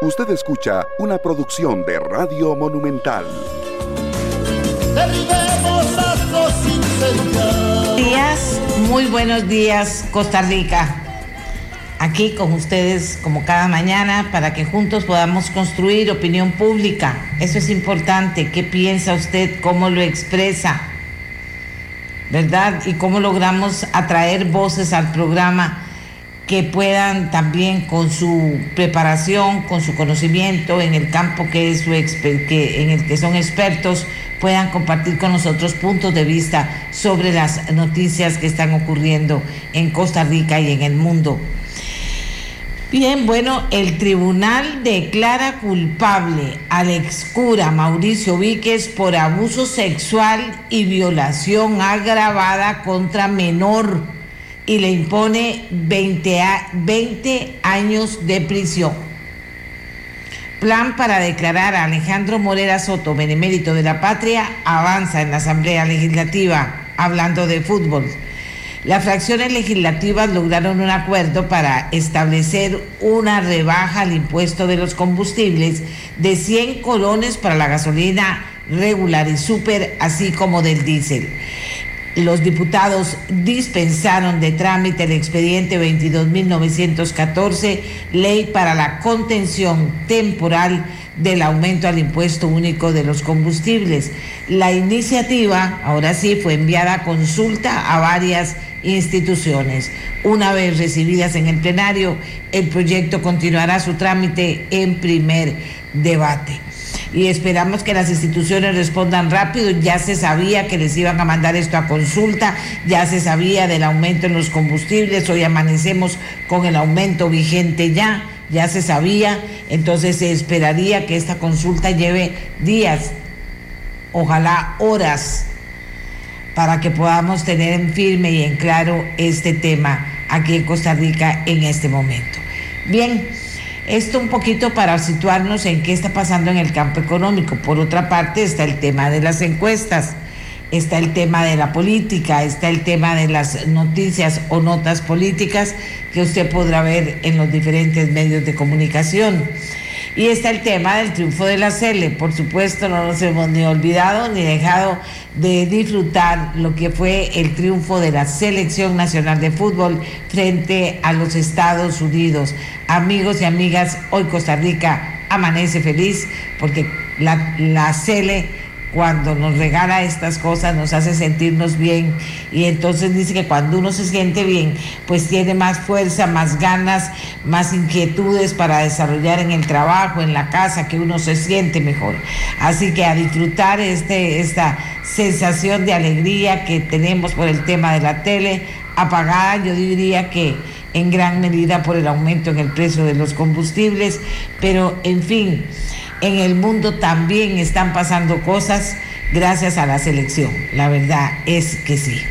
Usted escucha una producción de Radio Monumental. Días, muy buenos días, Costa Rica. Aquí con ustedes como cada mañana para que juntos podamos construir opinión pública. Eso es importante. ¿Qué piensa usted? ¿Cómo lo expresa? ¿Verdad? Y cómo logramos atraer voces al programa que puedan también con su preparación, con su conocimiento en el campo que es su en el que son expertos, puedan compartir con nosotros puntos de vista sobre las noticias que están ocurriendo en Costa Rica y en el mundo. Bien, bueno, el tribunal declara culpable al excura Mauricio Víquez por abuso sexual y violación agravada contra menor y le impone 20, 20 años de prisión. Plan para declarar a Alejandro Morera Soto benemérito de la patria avanza en la Asamblea Legislativa, hablando de fútbol. Las fracciones legislativas lograron un acuerdo para establecer una rebaja al impuesto de los combustibles de 100 colones para la gasolina regular y super, así como del diésel los diputados dispensaron de trámite el expediente 22.914, ley para la contención temporal del aumento al impuesto único de los combustibles. La iniciativa, ahora sí, fue enviada a consulta a varias instituciones. Una vez recibidas en el plenario, el proyecto continuará su trámite en primer debate y esperamos que las instituciones respondan rápido. Ya se sabía que les iban a mandar esto a consulta, ya se sabía del aumento en los combustibles, hoy amanecemos con el aumento vigente ya, ya se sabía, entonces se esperaría que esta consulta lleve días, ojalá horas, para que podamos tener en firme y en claro este tema aquí en Costa Rica en este momento. Bien. Esto un poquito para situarnos en qué está pasando en el campo económico. Por otra parte está el tema de las encuestas, está el tema de la política, está el tema de las noticias o notas políticas que usted podrá ver en los diferentes medios de comunicación. Y está el tema del triunfo de la CELE. Por supuesto, no nos hemos ni olvidado ni dejado de disfrutar lo que fue el triunfo de la Selección Nacional de Fútbol frente a los Estados Unidos. Amigos y amigas, hoy Costa Rica amanece feliz porque la, la CELE cuando nos regala estas cosas nos hace sentirnos bien y entonces dice que cuando uno se siente bien pues tiene más fuerza, más ganas, más inquietudes para desarrollar en el trabajo, en la casa, que uno se siente mejor. Así que a disfrutar este, esta sensación de alegría que tenemos por el tema de la tele apagada, yo diría que en gran medida por el aumento en el precio de los combustibles, pero en fin en el mundo también están pasando cosas gracias a la selección. La verdad es que sí.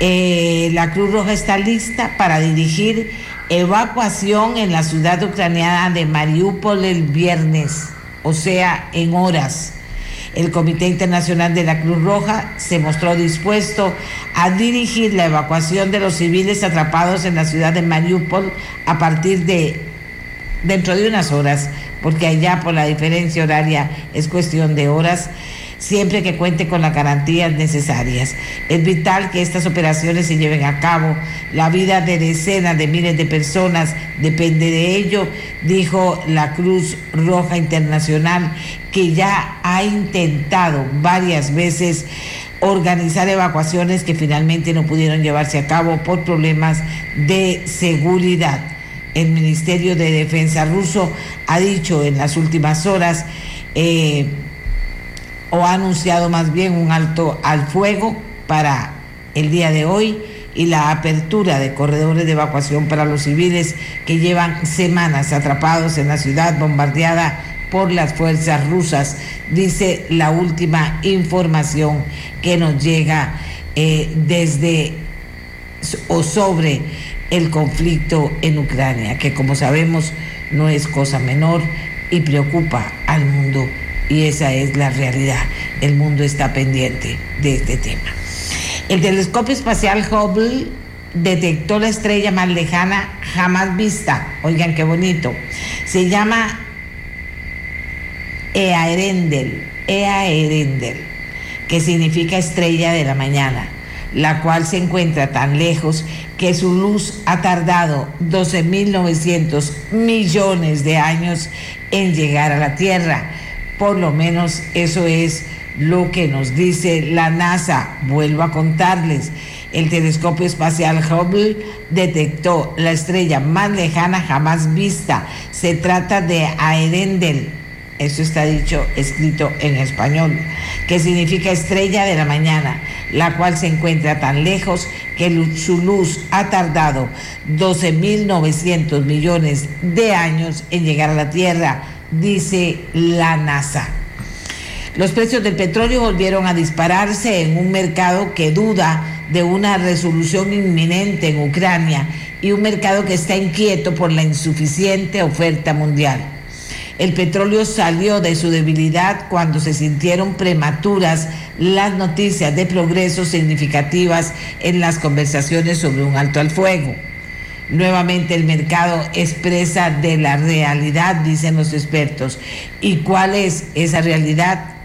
Eh, la Cruz Roja está lista para dirigir evacuación en la ciudad ucraniana de Mariupol el viernes, o sea, en horas. El Comité Internacional de la Cruz Roja se mostró dispuesto a dirigir la evacuación de los civiles atrapados en la ciudad de Mariupol a partir de dentro de unas horas porque allá por la diferencia horaria es cuestión de horas siempre que cuente con las garantías necesarias. Es vital que estas operaciones se lleven a cabo. La vida de decenas de miles de personas depende de ello, dijo la Cruz Roja Internacional, que ya ha intentado varias veces organizar evacuaciones que finalmente no pudieron llevarse a cabo por problemas de seguridad el Ministerio de Defensa ruso ha dicho en las últimas horas eh, o ha anunciado más bien un alto al fuego para el día de hoy y la apertura de corredores de evacuación para los civiles que llevan semanas atrapados en la ciudad bombardeada por las fuerzas rusas, dice la última información que nos llega eh, desde o sobre el conflicto en Ucrania, que como sabemos no es cosa menor y preocupa al mundo y esa es la realidad. El mundo está pendiente de este tema. El telescopio espacial Hubble detectó la estrella más lejana jamás vista. Oigan qué bonito. Se llama Ea Erendel, Ea Erendel, que significa estrella de la mañana, la cual se encuentra tan lejos que su luz ha tardado 12.900 millones de años en llegar a la Tierra. Por lo menos eso es lo que nos dice la NASA. Vuelvo a contarles. El telescopio espacial Hubble detectó la estrella más lejana jamás vista. Se trata de Aerendel. Eso está dicho, escrito en español, que significa estrella de la mañana, la cual se encuentra tan lejos que su luz ha tardado 12.900 millones de años en llegar a la Tierra, dice la NASA. Los precios del petróleo volvieron a dispararse en un mercado que duda de una resolución inminente en Ucrania y un mercado que está inquieto por la insuficiente oferta mundial. El petróleo salió de su debilidad cuando se sintieron prematuras las noticias de progresos significativas en las conversaciones sobre un alto al fuego. Nuevamente el mercado expresa de la realidad, dicen los expertos. ¿Y cuál es esa realidad?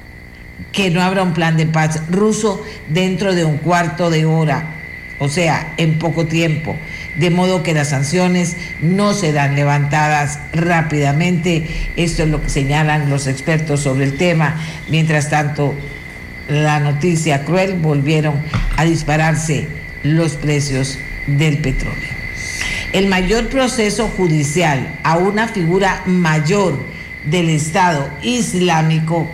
que no habrá un plan de paz ruso dentro de un cuarto de hora, o sea, en poco tiempo, de modo que las sanciones no serán levantadas rápidamente. Esto es lo que señalan los expertos sobre el tema. Mientras tanto, la noticia cruel volvieron a dispararse los precios del petróleo. El mayor proceso judicial a una figura mayor del Estado Islámico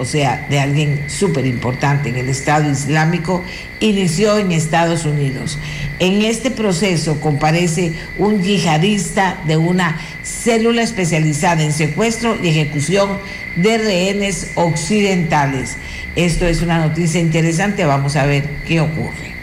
o sea, de alguien súper importante en el Estado Islámico, inició en Estados Unidos. En este proceso comparece un yihadista de una célula especializada en secuestro y ejecución de rehenes occidentales. Esto es una noticia interesante, vamos a ver qué ocurre.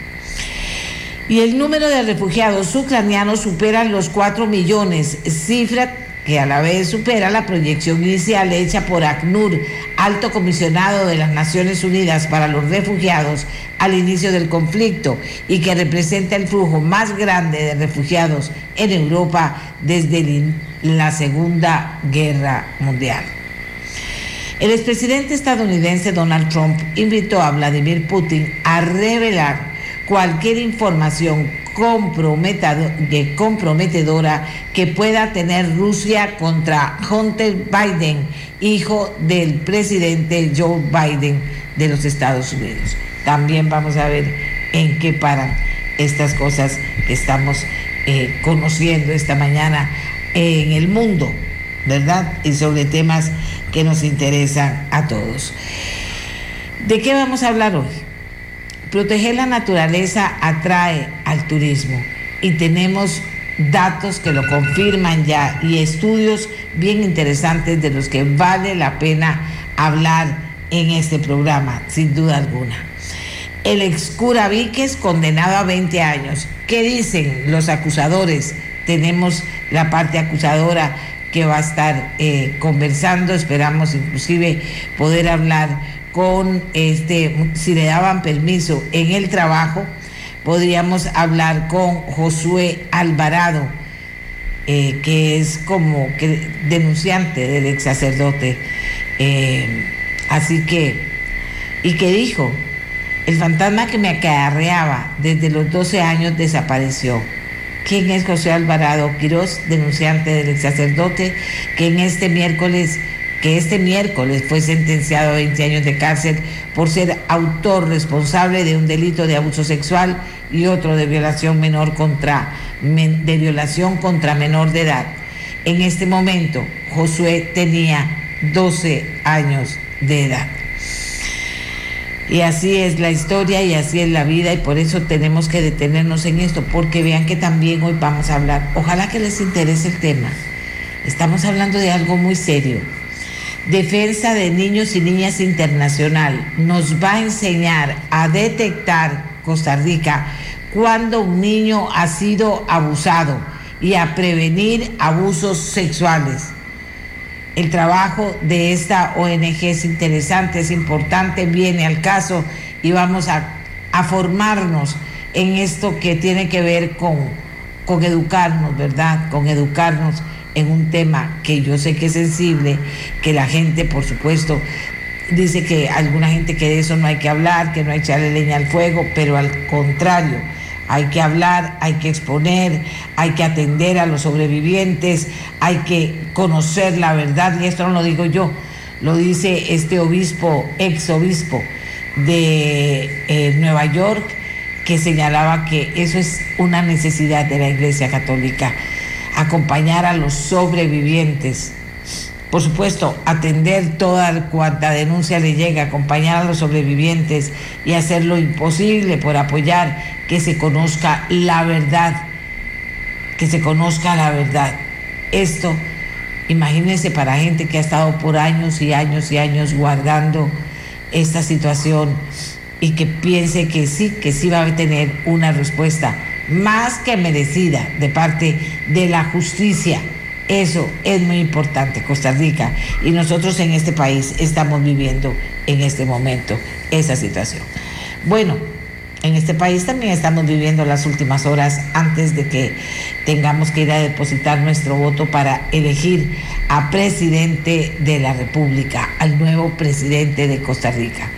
Y el número de refugiados ucranianos supera los 4 millones, cifra que a la vez supera la proyección inicial hecha por ACNUR, alto comisionado de las Naciones Unidas para los Refugiados, al inicio del conflicto y que representa el flujo más grande de refugiados en Europa desde la Segunda Guerra Mundial. El expresidente estadounidense Donald Trump invitó a Vladimir Putin a revelar cualquier información comprometedora que pueda tener Rusia contra Hunter Biden, hijo del presidente Joe Biden de los Estados Unidos. También vamos a ver en qué paran estas cosas que estamos eh, conociendo esta mañana en el mundo, ¿verdad? Y sobre temas que nos interesan a todos. ¿De qué vamos a hablar hoy? Proteger la naturaleza atrae al turismo y tenemos datos que lo confirman ya y estudios bien interesantes de los que vale la pena hablar en este programa, sin duda alguna. El ex cura Víquez condenado a 20 años. ¿Qué dicen los acusadores? Tenemos la parte acusadora que va a estar eh, conversando, esperamos inclusive poder hablar con este, si le daban permiso en el trabajo, podríamos hablar con Josué Alvarado, eh, que es como que denunciante del ex sacerdote. Eh, así que, y que dijo, el fantasma que me acarreaba desde los 12 años desapareció. ¿Quién es José Alvarado Quirós, denunciante del ex sacerdote, que en este miércoles que este miércoles fue sentenciado a 20 años de cárcel por ser autor responsable de un delito de abuso sexual y otro de violación menor contra de violación contra menor de edad. En este momento Josué tenía 12 años de edad. Y así es la historia y así es la vida y por eso tenemos que detenernos en esto, porque vean que también hoy vamos a hablar, ojalá que les interese el tema. Estamos hablando de algo muy serio Defensa de Niños y Niñas Internacional nos va a enseñar a detectar Costa Rica cuando un niño ha sido abusado y a prevenir abusos sexuales. El trabajo de esta ONG es interesante, es importante, viene al caso y vamos a, formarnos en esto que tiene que ver con, con educarnos, ¿verdad? Con educarnos en un tema que yo sé que es sensible, que la gente, por supuesto, dice que alguna gente que de eso no hay que hablar, que no hay que echarle leña al fuego, pero al contrario, hay que hablar, hay que exponer, hay que atender a los sobrevivientes, hay que conocer la verdad, y esto no lo digo yo, lo dice este obispo, ex obispo de eh, Nueva York, que señalaba que eso es una necesidad de la Iglesia Católica, acompañar a los sobrevivientes. Por supuesto, atender toda cuanta denuncia le llega, acompañar a los sobrevivientes y hacer lo imposible por apoyar que se conozca la verdad, que se conozca la verdad. Esto, imagínense para gente que ha estado por años y años y años guardando esta situación y que piense que sí, que sí va a tener una respuesta más que merecida de parte de la justicia. Eso es muy importante, Costa Rica, y nosotros en este país estamos viviendo en este momento esa situación. Bueno, en este país también estamos viviendo las últimas horas antes de que tengamos que ir a depositar nuestro voto para elegir a presidente de la República, al nuevo presidente de Costa Rica.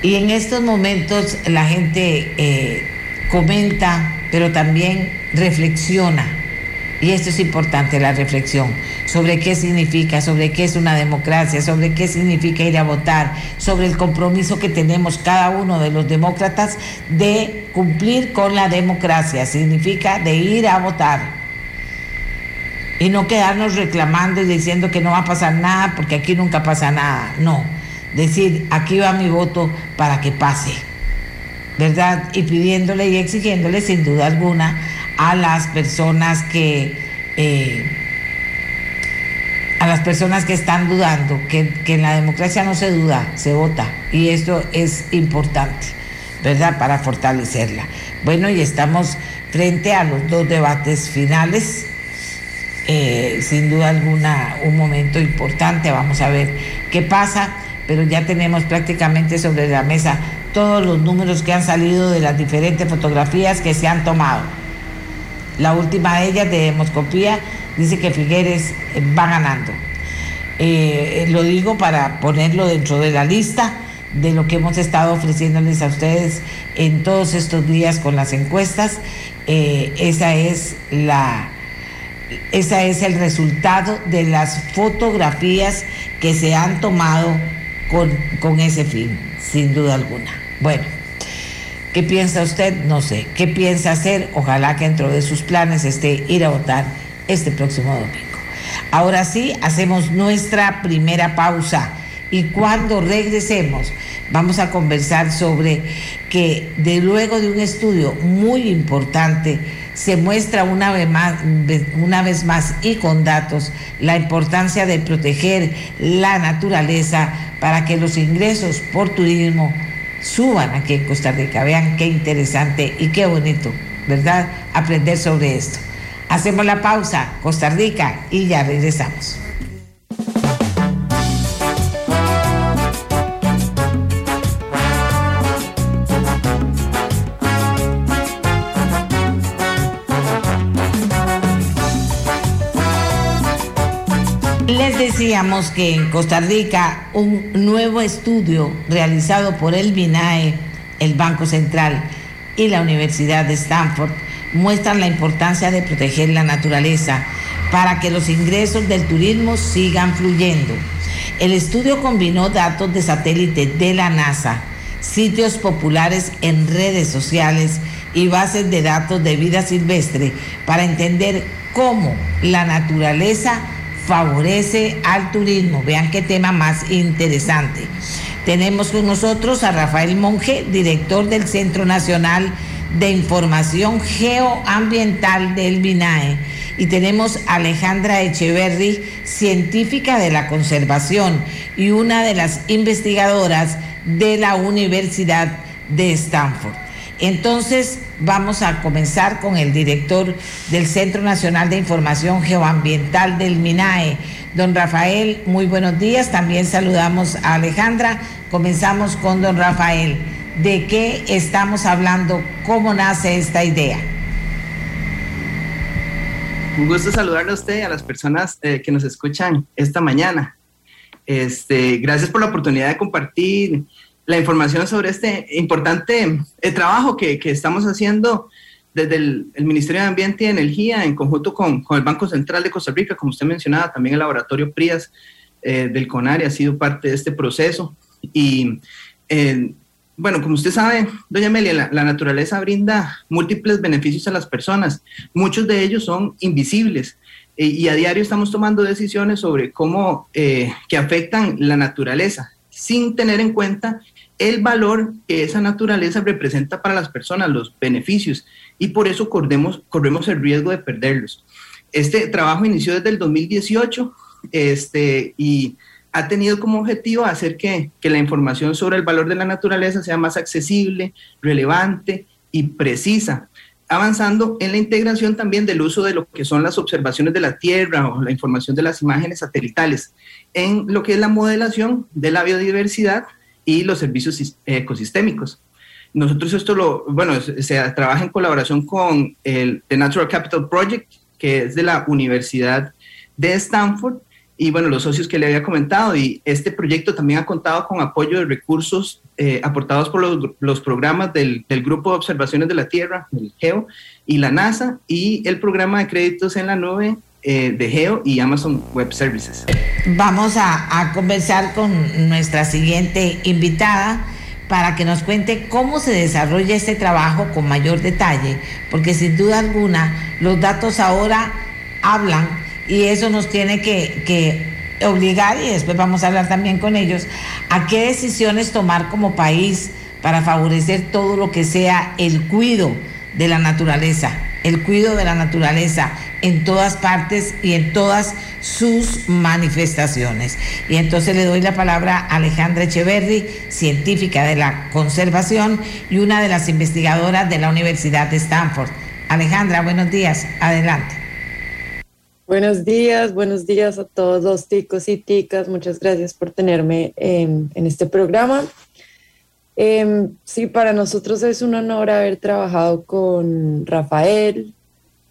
Y en estos momentos la gente eh, comenta, pero también reflexiona. Y esto es importante, la reflexión, sobre qué significa, sobre qué es una democracia, sobre qué significa ir a votar, sobre el compromiso que tenemos cada uno de los demócratas de cumplir con la democracia. Significa de ir a votar. Y no quedarnos reclamando y diciendo que no va a pasar nada, porque aquí nunca pasa nada. No decir, aquí va mi voto para que pase, ¿verdad? Y pidiéndole y exigiéndole sin duda alguna a las personas que... Eh, a las personas que están dudando, que, que, en la democracia no se duda, se vota. Y esto es importante, ¿verdad? Para fortalecerla. Bueno, y estamos frente a los dos debates finales. Eh, sin duda alguna, un momento importante. Vamos a ver qué pasa pero ya tenemos prácticamente sobre la mesa todos los números que han salido de las diferentes fotografías que se han tomado. La última de ellas de demoscopía dice que Figueres eh, va ganando. Eh, lo digo para ponerlo dentro de la lista de lo que hemos estado ofreciéndoles a ustedes en todos estos días con las encuestas. Eh, esa es la esa es el resultado de las fotografías que se han tomado con, ese fin, sin duda alguna. Bueno, ¿qué piensa usted? No sé. ¿Qué piensa hacer? Ojalá que dentro de sus planes esté ir a votar este próximo domingo. Ahora sí, hacemos nuestra primera pausa y cuando regresemos vamos a conversar sobre que de luego de un estudio muy importante se muestra una vez, más, una vez más y con datos la importancia de proteger la naturaleza para que los ingresos por turismo suban aquí en Costa Rica. Vean qué interesante y qué bonito, ¿verdad? Aprender sobre esto. Hacemos la pausa, Costa Rica, y ya regresamos. Decíamos que en Costa Rica un nuevo estudio realizado por el BINAE, el Banco Central y la Universidad de Stanford muestran la importancia de proteger la naturaleza para que los ingresos del turismo sigan fluyendo. El estudio combinó datos de satélite de la NASA, sitios populares en redes sociales y bases de datos de vida silvestre para entender cómo la naturaleza favorece al turismo. Vean qué tema más interesante. Tenemos con nosotros a Rafael Monge, director del Centro Nacional de Información Geoambiental del BINAE. Y tenemos a Alejandra Echeverry, científica de la conservación y una de las investigadoras de la Universidad de Stanford. Entonces, vamos a comenzar con el director del Centro Nacional de Información Geoambiental del MINAE, don Rafael. Muy buenos días. También saludamos a Alejandra. Comenzamos con don Rafael. ¿De qué estamos hablando? ¿Cómo nace esta idea? Un gusto saludarle a usted y a las personas eh, que nos escuchan esta mañana. Este, gracias por la oportunidad de compartir la información sobre este importante eh, trabajo que, que, estamos haciendo desde el, Ministerio de Ambiente y Energía en conjunto con, con, el Banco Central de Costa Rica, como usted mencionaba, también el laboratorio PRIAS eh, del CONARE ha sido parte de este proceso. Y bueno, como usted sabe, doña Amelia, la, naturaleza brinda múltiples beneficios a las personas. Muchos de ellos son invisibles eh, y a diario estamos tomando decisiones sobre cómo eh, que afectan la naturaleza sin tener en cuenta el valor que esa naturaleza representa para las personas, los beneficios, y por eso corremos, corremos el riesgo de perderlos. Este trabajo inició desde el 2018 este, y ha tenido como objetivo hacer que, que, la información sobre el valor de la naturaleza sea más accesible, relevante y precisa, avanzando en la integración también del uso de lo que son las observaciones de la Tierra o la información de las imágenes satelitales en lo que es la modelación de la biodiversidad y los servicios ecosistémicos. Nosotros esto lo, bueno, se trabaja en colaboración con el The Natural Capital Project, que es de la Universidad de Stanford, y bueno, los socios que le había comentado. Y este proyecto también ha contado con apoyo de recursos eh, aportados por los, los programas del, del, Grupo de Observaciones de la Tierra, el GEO, y la NASA, y el programa de créditos en la nube eh, de GEO y Amazon Web Services. Vamos a, conversar con nuestra siguiente invitada para que nos cuente cómo se desarrolla este trabajo con mayor detalle, porque sin duda alguna los datos ahora hablan y eso nos tiene que, obligar, y después vamos a hablar también con ellos, a qué decisiones tomar como país para favorecer todo lo que sea el cuido de la naturaleza, el cuido de la naturaleza en todas partes y en todas sus manifestaciones. Y entonces le doy la palabra a Alejandra Echeverri, científica de la conservación y una de las investigadoras de la Universidad de Stanford. Alejandra, buenos días, adelante. Buenos días, buenos días a todos los ticos y ticas. Muchas gracias por tenerme en, este programa. Em, sí, para nosotros es un honor haber trabajado con Rafael,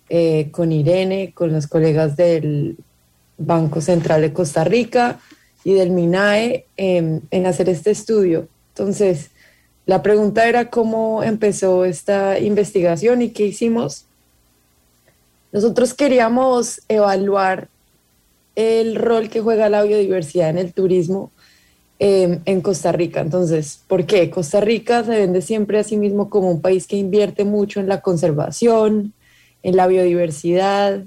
eh, con Irene, con los colegas del Banco Central de Costa Rica y del MINAE em, en hacer este estudio. Entonces, la pregunta era cómo empezó esta investigación y qué hicimos. Nosotros queríamos evaluar el rol que juega la biodiversidad en el turismo em, en Costa Rica. Entonces, ¿por qué? Costa Rica se vende siempre a sí mismo como un país que invierte mucho en la conservación, en la biodiversidad.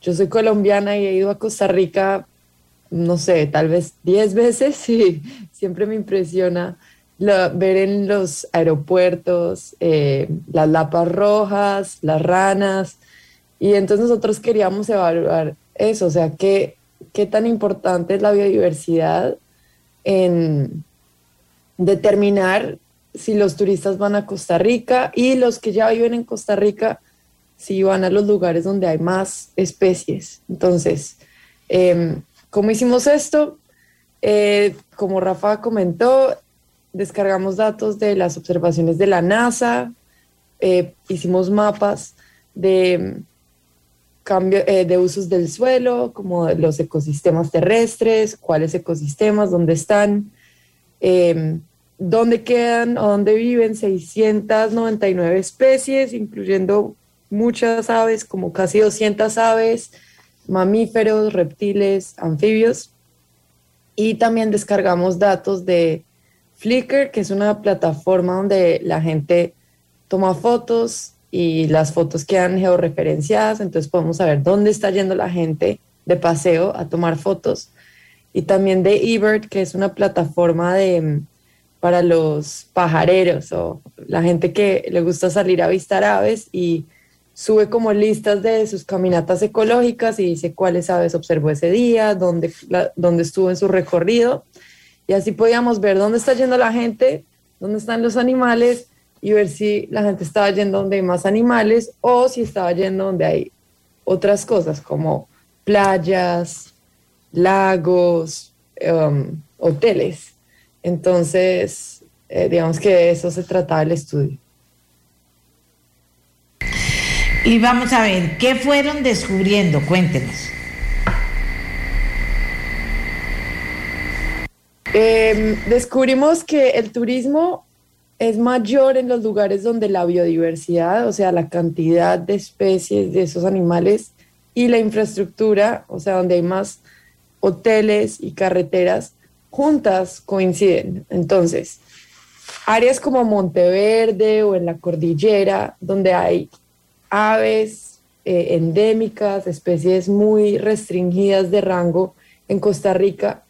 Yo soy colombiana y he ido a Costa Rica, no sé, tal vez 10 veces y siempre me impresiona ver en los aeropuertos eh, las lapas rojas, las ranas, y entonces nosotros queríamos evaluar eso, o sea, qué, qué tan importante es la biodiversidad en determinar si los turistas van a Costa Rica y los que ya viven en Costa Rica, si van a los lugares donde hay más especies. Entonces, eh, ¿cómo hicimos esto? Eh, como Rafa comentó, descargamos datos de las observaciones de la NASA, eh, hicimos mapas de cambio eh, de usos del suelo, como los ecosistemas terrestres, cuáles ecosistemas, dónde están, em, dónde quedan o dónde viven 699 especies, incluyendo muchas aves, como casi 200 aves, mamíferos, reptiles, anfibios. Y también descargamos datos de Flickr, que es una plataforma donde la gente toma fotos y las fotos quedan georreferenciadas, entonces podemos saber dónde está yendo la gente de paseo a tomar fotos. Y también de eBird, que es una plataforma de, mm, para los pajareros o la gente que le gusta salir a avistar aves y sube como listas de sus caminatas ecológicas y dice cuáles aves observó ese día, dónde, dónde estuvo en su recorrido. Y así podíamos ver dónde está yendo la gente, dónde están los animales y ver si la gente estaba yendo donde hay más animales o si estaba yendo donde hay otras cosas como playas, lagos, um, hoteles. Entonces, eh, digamos que de eso se trataba el estudio. Y vamos a ver, ¿qué fueron descubriendo? Cuéntenos. Em, descubrimos que el turismo es mayor en los lugares donde la biodiversidad, o sea, la cantidad de especies de esos animales y la infraestructura, o sea, donde hay más hoteles y carreteras juntas coinciden. Entonces, áreas como Monteverde o en la cordillera, donde hay aves eh, endémicas, especies muy restringidas de rango en Costa Rica,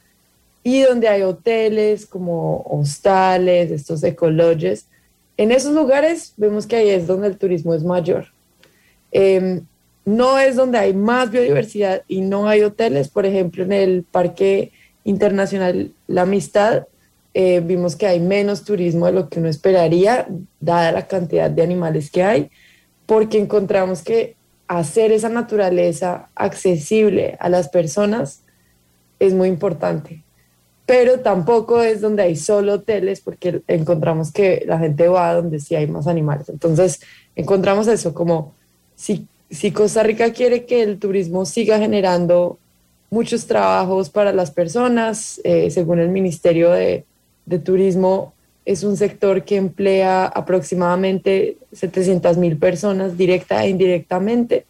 y donde hay hoteles como hostales, estos ecologes. En esos lugares vemos que ahí es donde el turismo es mayor. Em, no es donde hay más biodiversidad y no hay hoteles. Por ejemplo, en el Parque Internacional La Amistad eh, vimos que hay menos turismo de lo que uno esperaría, dada la cantidad de animales que hay, porque encontramos que hacer esa naturaleza accesible a las personas es muy importante pero tampoco es donde hay solo hoteles porque encontramos que la gente va donde sí hay más animales. Entonces, encontramos eso como si, si Costa Rica quiere que el turismo siga generando muchos trabajos para las personas, eh, según el Ministerio de, de, Turismo, es un sector que emplea aproximadamente 700 mil personas directa e indirectamente.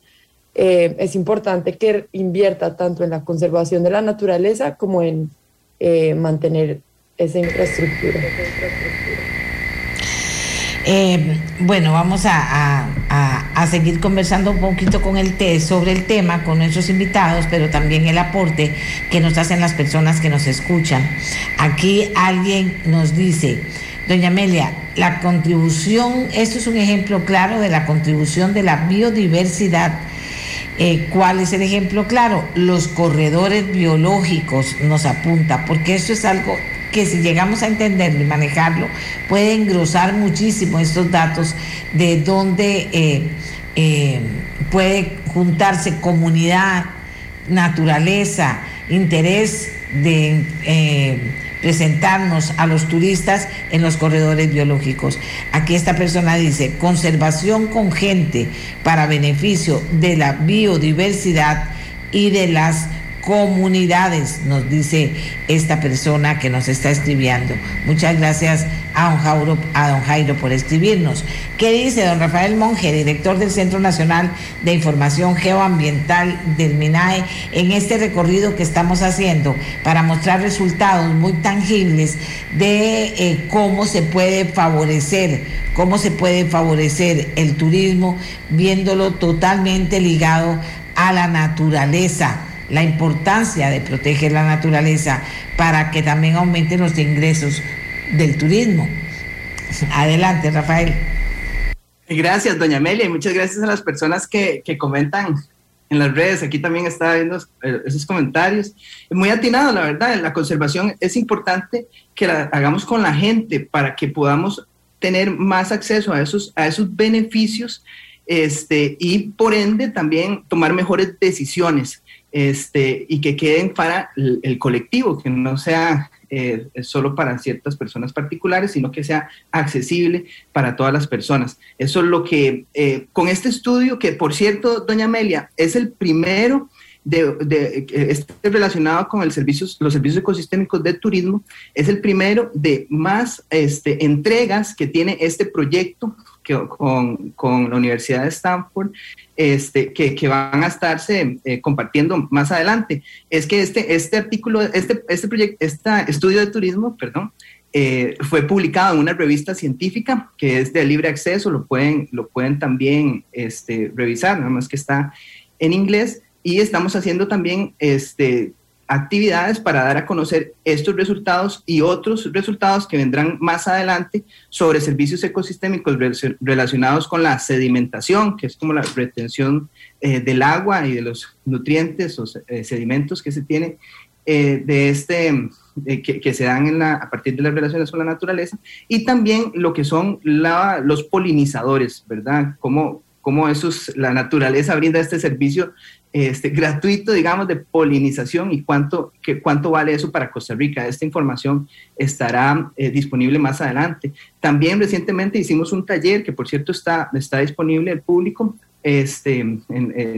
Eh, es importante que invierta tanto en la conservación de la naturaleza como en eh, mantener esa infraestructura. Eh, bueno, vamos a, seguir conversando un poquito con el té sobre el tema con nuestros invitados, pero también el aporte que nos hacen las personas que nos escuchan. Aquí alguien nos dice, doña Amelia, la contribución, esto es un ejemplo claro de la contribución de la biodiversidad eh, ¿Cuál es el ejemplo claro? Los corredores biológicos nos apunta, porque esto es algo que si llegamos a entenderlo y manejarlo, puede engrosar muchísimo estos datos de dónde eh, eh, puede juntarse comunidad, naturaleza, interés de presentarnos a los turistas en los corredores biológicos. Aquí esta persona dice, conservación con gente para beneficio de la biodiversidad y de las comunidades, nos dice esta persona que nos está escribiendo. Muchas gracias a don, Jairo, por escribirnos. ¿Qué dice don Rafael Monge, director del Centro Nacional de Información Geoambiental del MINAE, en este recorrido que estamos haciendo para mostrar resultados muy tangibles de eh, cómo se puede favorecer, cómo se puede favorecer el turismo, viéndolo totalmente ligado a la naturaleza? La importancia de proteger la naturaleza para que también aumenten los ingresos del turismo. Adelante, Rafael. Gracias, doña Amelia, y muchas gracias a las personas que, comentan en las redes. Aquí también está viendo eh, esos comentarios. Muy atinado, la verdad. La conservación es importante que la hagamos con la gente para que podamos tener más acceso a esos, a esos beneficios este, y por ende también tomar mejores decisiones este, y que queden para el, colectivo, que no sea eh, solo para ciertas personas particulares, sino que sea accesible para todas las personas. Eso es lo que, eh, con este estudio, que por cierto, doña Amelia, es el primero de, de, este relacionado con el servicios, los servicios ecosistémicos de turismo, es el primero de más este, entregas que tiene este proyecto con, la Universidad de Stanford, este, que, van a estarse eh, compartiendo más adelante. Es que este, este artículo, este, proyecto, este estudio de turismo, perdón, eh, fue publicado en una revista científica que es de libre acceso, lo pueden, lo pueden también este, revisar, nada más que está en inglés. Y estamos haciendo también este, actividades para dar a conocer estos resultados y otros resultados que vendrán más adelante sobre servicios ecosistémicos relacionados con la sedimentación, que es como la retención eh, del agua y de los nutrientes o eh, sedimentos que se tienen eh, de este, que, se dan en la, a partir de las relaciones con la naturaleza, y también lo que son la, los polinizadores, ¿verdad? Cómo, cómo esos, la naturaleza brinda este servicio este, gratuito, digamos, de polinización y cuánto, que, cuánto vale eso para Costa Rica. Esta información estará eh, disponible más adelante. También recientemente hicimos un taller que, por cierto, está, está disponible al público este,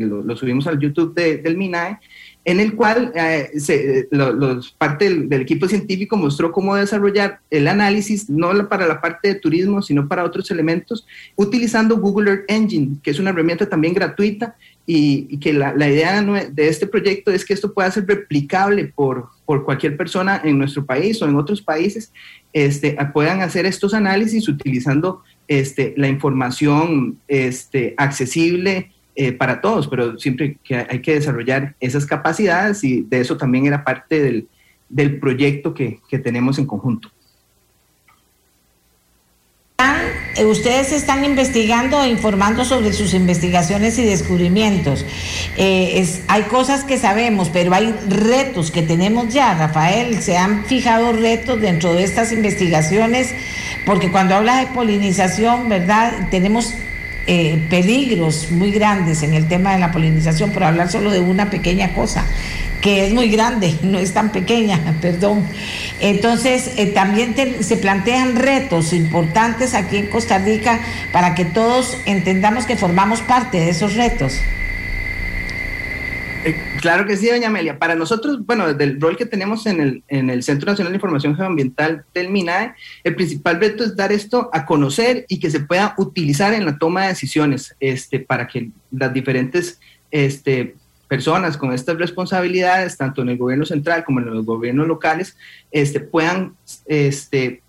lo, subimos al YouTube del MINAE, en el cual eh, los, parte del, equipo científico mostró cómo desarrollar el análisis, no para la parte de turismo, sino para otros elementos, utilizando Google Earth Engine, que es una herramienta también gratuita y, que la, idea de este proyecto es que esto pueda ser replicable por, por cualquier persona en nuestro país o en otros países, este, puedan hacer estos análisis utilizando este, la información este, accesible eh, para todos, pero siempre que hay que desarrollar esas capacidades y de eso también era parte del, del proyecto que, que tenemos en conjunto. Eh, ustedes están investigando e informando sobre sus investigaciones y descubrimientos. Eh, hay cosas que sabemos, pero hay retos que tenemos ya, Rafael. Se han fijado retos dentro de estas investigaciones, porque cuando habla de polinización, ¿verdad? Tenemos eh, peligros muy grandes en el tema de la polinización, por hablar solo de una pequeña cosa, que es muy grande, no es tan pequeña, perdón. Entonces, eh, también se plantean retos importantes aquí en Costa Rica para que todos entendamos que formamos parte de esos retos. Eh, claro que sí, doña Amelia. Para nosotros, bueno, desde el rol que tenemos en el, en el Centro Nacional de Información Geoambiental del MINAE, el principal reto es dar esto a conocer y que se pueda utilizar en la toma de decisiones este, para que las diferentes este, personas con estas responsabilidades, tanto en el gobierno central como en los gobiernos locales, este, puedan este,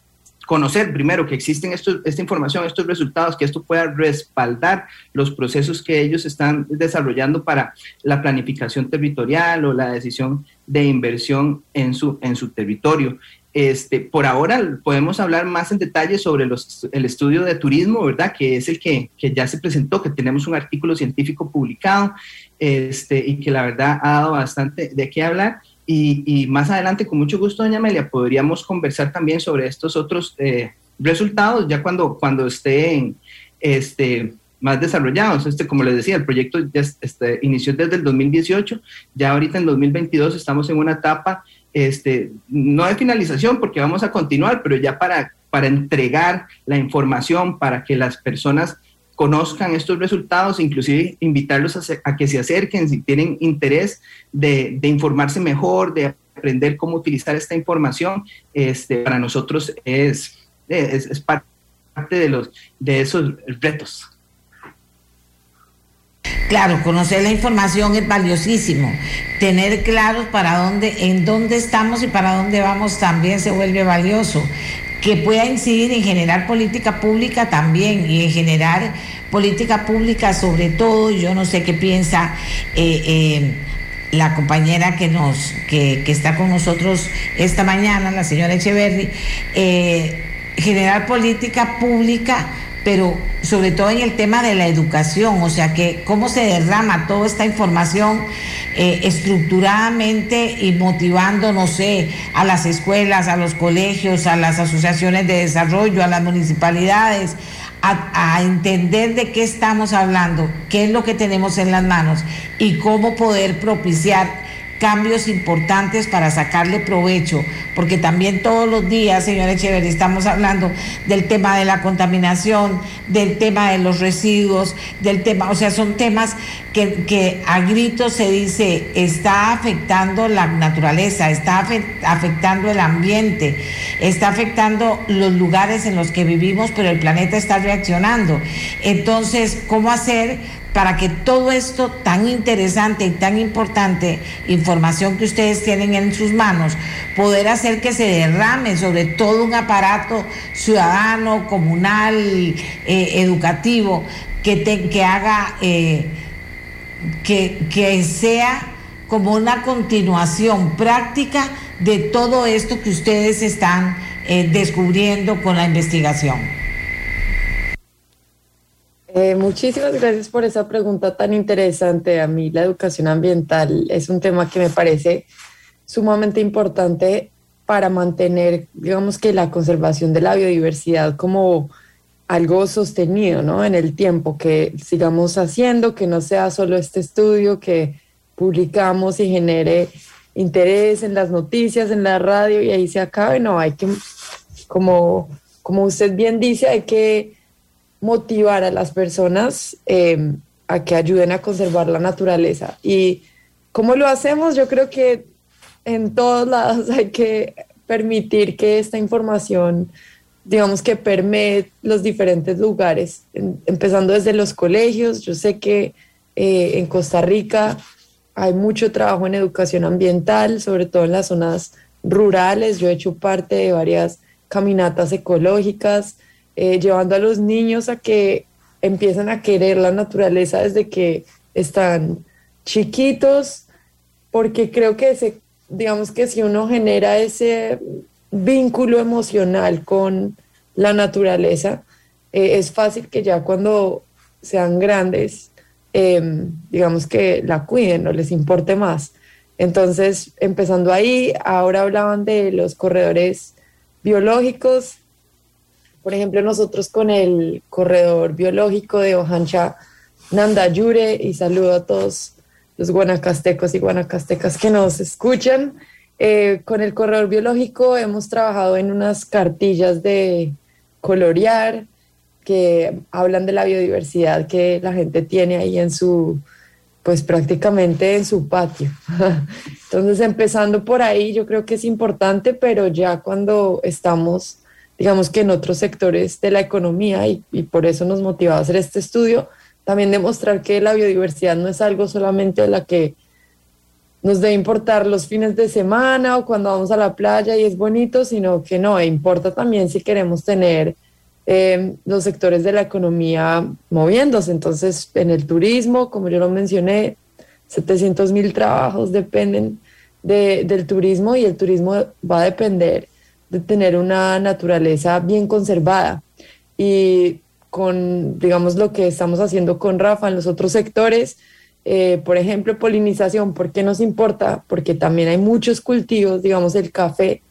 conocer primero que existen esta información, estos resultados, que esto pueda respaldar los procesos que ellos están desarrollando para la planificación territorial o la decisión de inversión en su, en su territorio. Este, por ahora podemos hablar más en detalle sobre los, el estudio de turismo, ¿verdad? Que es el que, que, ya se presentó, que tenemos un artículo científico publicado este, y que la verdad ha dado bastante de qué hablar. Y, más adelante, con mucho gusto, doña Amelia, podríamos conversar también sobre estos otros eh, resultados, ya cuando, cuando estén este, más desarrollados. Este, como les decía, el proyecto ya este, inició desde el 2018, ya ahorita en 2022 estamos en una etapa, este, no de finalización, porque vamos a continuar, pero ya para, para entregar la información, para que las personas conozcan estos resultados, inclusive invitarlos a, que se acerquen si tienen interés de, informarse mejor, de aprender cómo utilizar esta información, este, para nosotros es, es, parte de, los, de esos retos. Claro, conocer la información es valiosísimo. Tener claros para dónde, en dónde estamos y para dónde vamos también se vuelve valioso que pueda incidir en generar política pública también y en generar política pública sobre todo, yo no sé qué piensa eh, eh, la compañera que nos que, está con nosotros esta mañana, la señora Echeverry, eh, generar política pública pero sobre todo en el tema de la educación, o sea, que cómo se derrama toda esta información eh, estructuradamente y motivando, no sé, a las escuelas, a los colegios, a las asociaciones de desarrollo, a las municipalidades, a, a, entender de qué estamos hablando, qué es lo que tenemos en las manos y cómo poder propiciar cambios importantes para sacarle provecho, porque también todos los días, señor Echeverri, estamos hablando del tema de la contaminación, del tema de los residuos, del tema, o sea, son temas que, que a gritos se dice, está afectando la naturaleza, está afectando el ambiente, está afectando los lugares en los que vivimos, pero el planeta está reaccionando. Entonces, ¿cómo hacer? Para que todo esto tan interesante y tan importante, información que ustedes tienen en sus manos, poder hacer que se derrame sobre todo un aparato ciudadano, comunal, eh, educativo, que, que haga, eh, que, que sea como una continuación práctica de todo esto que ustedes están eh, descubriendo con la investigación. Eh, muchísimas gracias por esa pregunta tan interesante. A mí la educación ambiental es un tema que me parece sumamente importante para mantener, digamos que la conservación de la biodiversidad como algo sostenido, ¿no? En el tiempo, que sigamos haciendo, que no sea solo este estudio que publicamos y genere interés en las noticias, en la radio y ahí se acabe, no, hay que, como, como usted bien dice, hay que motivar a las personas eh, a que ayuden a conservar la naturaleza. Y cómo lo hacemos, yo creo que en todos lados hay que permitir que esta información, digamos que permee los diferentes lugares, empezando desde los colegios. Yo sé que eh, en Costa Rica hay mucho trabajo en educación ambiental, sobre todo en las zonas rurales. Yo he hecho parte de varias caminatas ecológicas, eh, llevando a los niños a que empiezan a querer la naturaleza desde que están chiquitos, porque creo que se digamos que si uno genera ese vínculo emocional con la naturaleza, eh, es fácil que ya cuando sean grandes, em, digamos que la cuiden o les importe más. Entonces, empezando ahí, ahora hablaban de los corredores biológicos. Por ejemplo, nosotros con el corredor biológico de Ojancha Nandayure, y saludo a todos los guanacastecos y guanacastecas que nos escuchan. Eh, con el corredor biológico hemos trabajado en unas cartillas de colorear que hablan de la biodiversidad que la gente tiene ahí en su, pues prácticamente en su patio. Entonces, empezando por ahí, yo creo que es importante, pero ya cuando estamos, digamos que en otros sectores de la economía, y, por eso nos motivó a hacer este estudio, también demostrar que la biodiversidad no es algo solamente de la que nos debe importar los fines de semana o cuando vamos a la playa y es bonito, sino que no, importa también si queremos tener eh, los sectores de la economía moviéndose. Entonces, en el turismo, como yo lo mencioné, 700 mil trabajos dependen del turismo y el turismo va a depender de tener una naturaleza bien conservada. Y con, digamos, lo que estamos haciendo con Rafa en los otros sectores. Eh, por ejemplo, polinización, ¿por qué nos importa? Porque también hay muchos cultivos, digamos, el café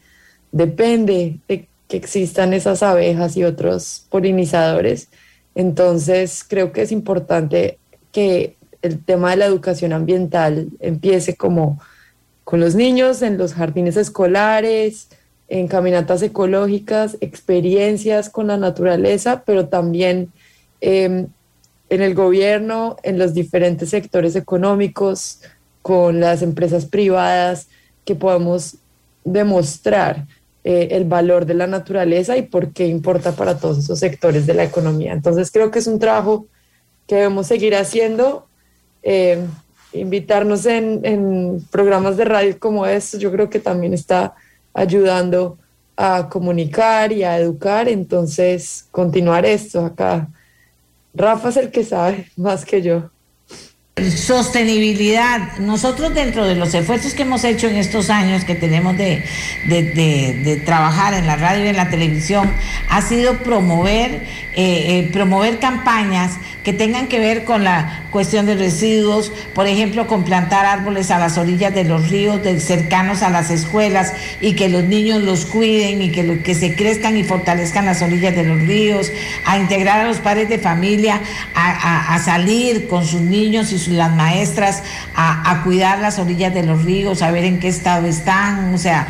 depende de que existan esas abejas y otros polinizadores. Entonces, creo que es importante que el tema de la educación ambiental empiece como con los niños en los jardines escolares, en caminatas ecológicas, experiencias con la naturaleza, pero también em, en el gobierno, en los diferentes sectores económicos, con las empresas privadas, que podamos demostrar eh, el valor de la naturaleza y por qué importa para todos esos sectores de la economía. Entonces creo que es un trabajo que debemos seguir haciendo. Em, invitarnos en, en programas de radio como estos, yo creo que también está ayudando a comunicar y a educar, entonces continuar esto acá. Rafa es el que sabe más que yo. Sostenibilidad. Nosotros dentro de los esfuerzos que hemos hecho en estos años que tenemos de, de, trabajar en la radio y en la televisión, ha sido promover, eh, eh, promover campañas que tengan que ver con la cuestión de residuos, por ejemplo, con plantar árboles a las orillas de los ríos cercanos a las escuelas y que los niños los cuiden y que, que se crezcan y fortalezcan las orillas de los ríos, a integrar a los padres de familia a, salir con sus niños y las maestras a, a cuidar las orillas de los ríos, a ver en qué estado están, o sea,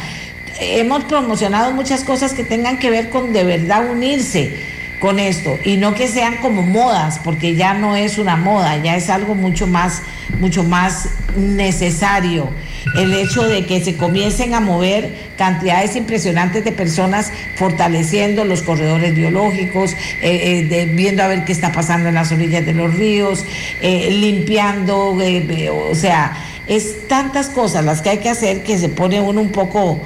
hemos promocionado muchas cosas que tengan que ver con de verdad unirse con esto y no que sean como modas, porque ya no es una moda, ya es algo mucho más, mucho más necesario. El hecho de que se comiencen a mover cantidades impresionantes de personas fortaleciendo los corredores biológicos, eh, eh, viendo a ver qué está pasando en las orillas de los ríos, eh, limpiando, o sea, es tantas cosas las que hay que hacer que se pone uno un poco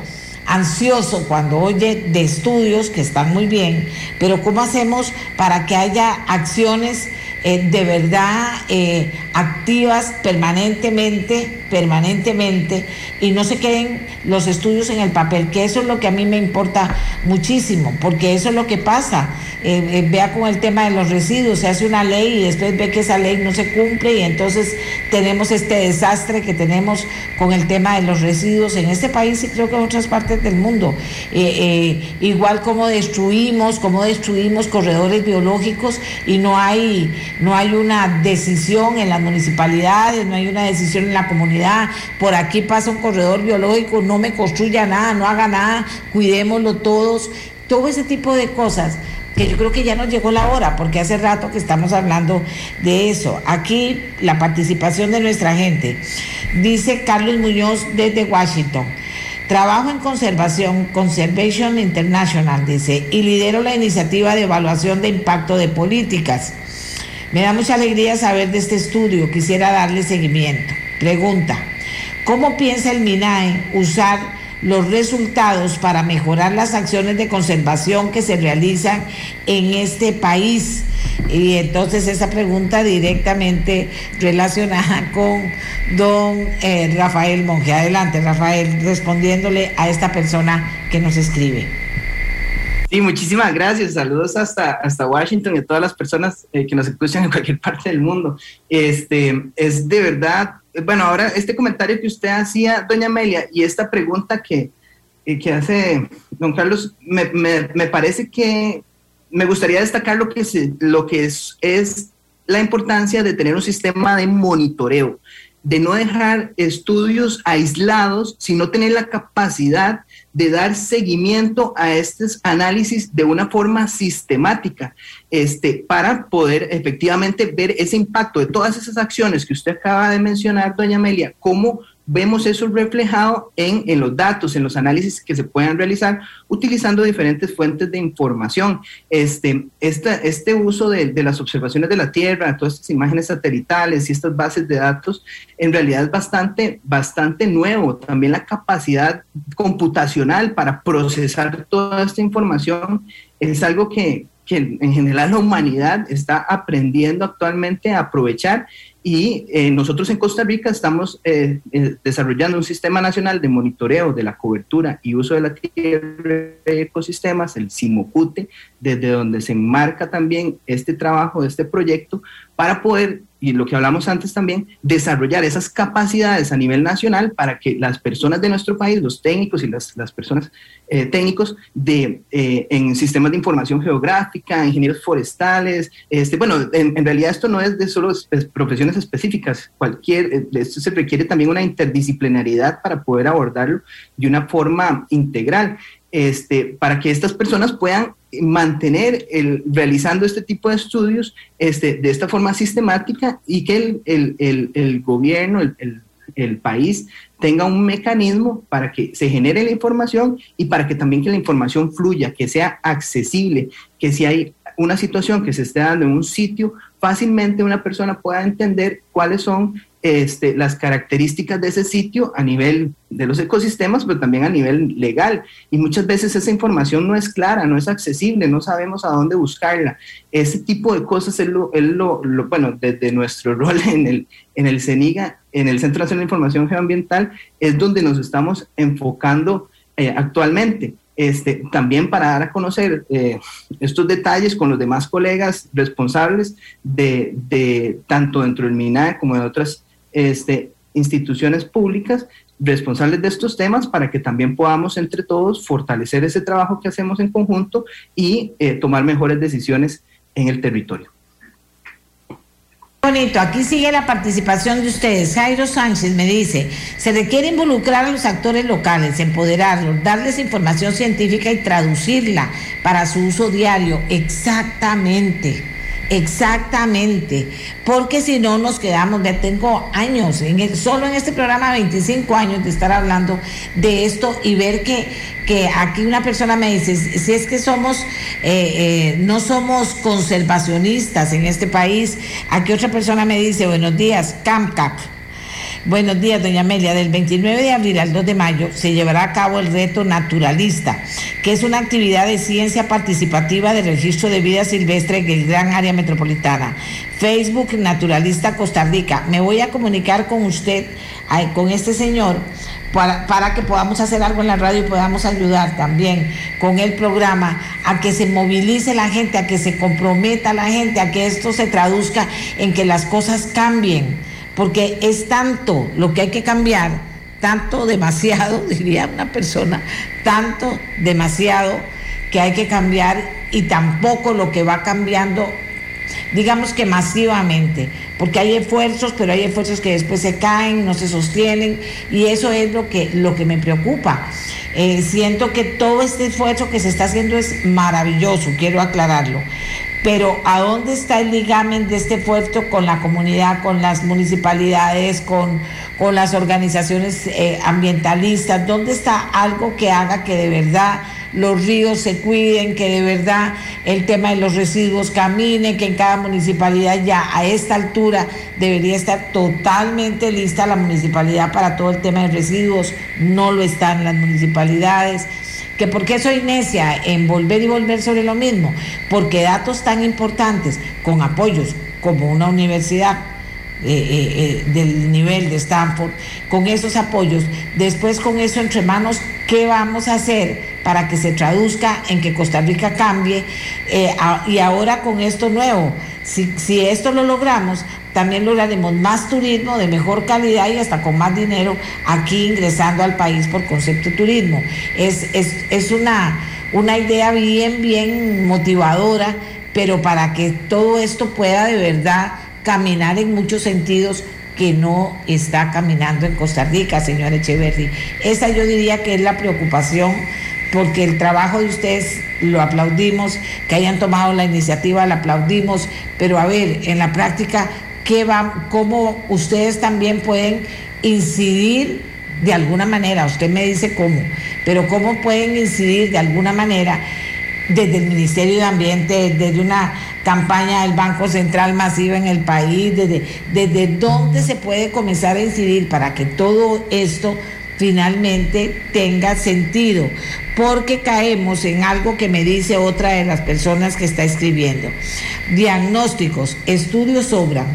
ansioso cuando oye de estudios que están muy bien, pero ¿cómo hacemos para que haya acciones eh, de verdad eh, activas permanentemente, permanentemente, y no se queden los estudios en el papel, que eso es lo que a mí me importa muchísimo, porque eso es lo que pasa. Eh, vea con el tema de los residuos, se hace una ley y después ve que esa ley no se cumple y entonces tenemos este desastre que tenemos con el tema de los residuos en este país y creo que en otras partes del mundo. igual como destruimos, como destruimos corredores biológicos y no hay no hay una decisión en las municipalidades, no hay una decisión en la comunidad, por aquí pasa un corredor biológico, no me construya nada, no haga nada, cuidémoslo todos, todo ese tipo de cosas que yo creo que ya nos llegó la hora, porque hace rato que estamos hablando de eso. Aquí la participación de nuestra gente. Dice Carlos Muñoz desde Washington. Trabajo en conservación, Conservation International, dice, y lidero la iniciativa de evaluación de impacto de políticas. Me da mucha alegría saber de este estudio, quisiera darle seguimiento. Pregunta, ¿cómo piensa el MINAE usar los resultados para mejorar las acciones de conservación que se realizan en este país. Y entonces esa pregunta directamente relacionada con don eh, Rafael Monge. Adelante, Rafael, respondiéndole a esta persona que nos escribe. Sí, muchísimas gracias. Saludos hasta, hasta Washington y a todas las personas eh, que nos escuchan en cualquier parte del mundo. Este, es de verdad bueno, ahora este comentario que usted hacía, doña Amelia, y esta pregunta que, eh, que hace don Carlos, me, me, parece que me gustaría destacar lo que, lo que es, es la importancia de tener un sistema de monitoreo, de no dejar estudios aislados, sino tener la capacidad de dar seguimiento a estos análisis de una forma sistemática, este, para poder efectivamente ver ese impacto de todas esas acciones que usted acaba de mencionar, doña Amelia, cómo vemos eso reflejado en, en, los datos, en los análisis que se pueden realizar utilizando diferentes fuentes de información. Este, este uso de, de, las observaciones de la Tierra, todas estas imágenes satelitales y estas bases de datos, en realidad es bastante, bastante nuevo. También la capacidad computacional para procesar toda esta información es algo que, que en general la humanidad está aprendiendo actualmente a aprovechar y eh, nosotros en Costa Rica estamos eh, eh, desarrollando un sistema nacional de monitoreo de la cobertura y uso de la tierra y ecosistemas, el CIMOCUTE, desde donde se enmarca también este trabajo, este proyecto, para poder y lo que hablamos antes también, desarrollar esas capacidades a nivel nacional para que las personas de nuestro país, los técnicos y las, las personas eh, técnicos de, eh, en sistemas de información geográfica, ingenieros forestales, este, bueno, en, realidad esto no es de solo profesiones específicas, cualquier, eh, esto se requiere también una interdisciplinariedad para poder abordarlo de una forma integral. Este, para que estas personas puedan mantener el, realizando este tipo de estudios este, de esta forma sistemática y que el, el, el gobierno, el, país tenga un mecanismo para que se genere la información y para que también que la información fluya, que sea accesible, que si hay una situación que se esté dando en un sitio, fácilmente una persona pueda entender cuáles son este, las características de ese sitio a nivel de los ecosistemas, pero también a nivel legal. Y muchas veces esa información no es clara, no es accesible, no sabemos a dónde buscarla. Ese tipo de cosas es lo, bueno, desde nuestro rol en el, en el CENIGA, en el Centro Nacional de Información Geoambiental, es donde nos estamos enfocando eh, actualmente. Este, también para dar a conocer eh, estos detalles con los demás colegas responsables de, de tanto dentro del MINAE como de otras este, instituciones públicas responsables de estos temas para que también podamos entre todos fortalecer ese trabajo que hacemos en conjunto y eh, tomar mejores decisiones en el territorio. Bonito, aquí sigue la participación de ustedes. Jairo Sánchez me dice, se requiere involucrar a los actores locales, empoderarlos, darles información científica y traducirla para su uso diario. Exactamente. Exactamente, porque si no nos quedamos, ya tengo años, en solo en este programa 25 años de estar hablando de esto y ver que, que aquí una persona me dice, si es que somos, eh, eh, no somos conservacionistas en este país, aquí otra persona me dice, buenos días, CAMCAP Buenos días, doña Amelia. Del 29 de abril al 2 de mayo se llevará a cabo el reto naturalista, que es una actividad de ciencia participativa de registro de vida silvestre en el gran área metropolitana. Facebook Naturalista Costa Rica. Me voy a comunicar con usted, con este señor, para, para, que podamos hacer algo en la radio y podamos ayudar también con el programa a que se movilice la gente, a que se comprometa la gente, a que esto se traduzca en que las cosas cambien porque es tanto lo que hay que cambiar, tanto demasiado, diría una persona, tanto demasiado que hay que cambiar y tampoco lo que va cambiando digamos que masivamente, porque hay esfuerzos, pero hay esfuerzos que después se caen, no se sostienen, y eso es lo que, lo que me preocupa. Eh, siento que todo este esfuerzo que se está haciendo es maravilloso, quiero aclararlo. Pero ¿a dónde está el ligamen de este esfuerzo con la comunidad, con las municipalidades, con, con las organizaciones eh, ambientalistas? ¿Dónde está algo que haga que de verdad los ríos se cuiden, que de verdad el tema de los residuos camine, que en cada municipalidad ya a esta altura debería estar totalmente lista la municipalidad para todo el tema de residuos, no lo están las municipalidades. ¿Que ¿Por qué soy necia en volver y volver sobre lo mismo? Porque datos tan importantes, con apoyos como una universidad, eh, eh, eh, del nivel de Stanford, con esos apoyos, después con eso entre manos, ¿qué vamos a hacer para que se traduzca en que Costa Rica cambie? y ahora con esto nuevo, si, si esto lo logramos, también lograremos más turismo de mejor calidad y hasta con más dinero aquí ingresando al país por concepto turismo. Es, es, es una, una idea bien, bien motivadora, pero para que todo esto pueda de verdad caminar en muchos sentidos que no está caminando en Costa Rica, señor Echeverry. Esa yo diría que es la preocupación, porque el trabajo de ustedes lo aplaudimos, que hayan tomado la iniciativa, la aplaudimos, pero a ver, en la práctica, ¿qué va, ¿cómo ustedes también pueden incidir de alguna manera? Usted me dice cómo, pero ¿cómo pueden incidir de alguna manera desde el Ministerio de Ambiente, desde una campaña del Banco Central masiva en el país, desde, desde dónde se puede comenzar a incidir para que todo esto finalmente tenga sentido, porque caemos en algo que me dice otra de las personas que está escribiendo. Diagnósticos, estudios sobran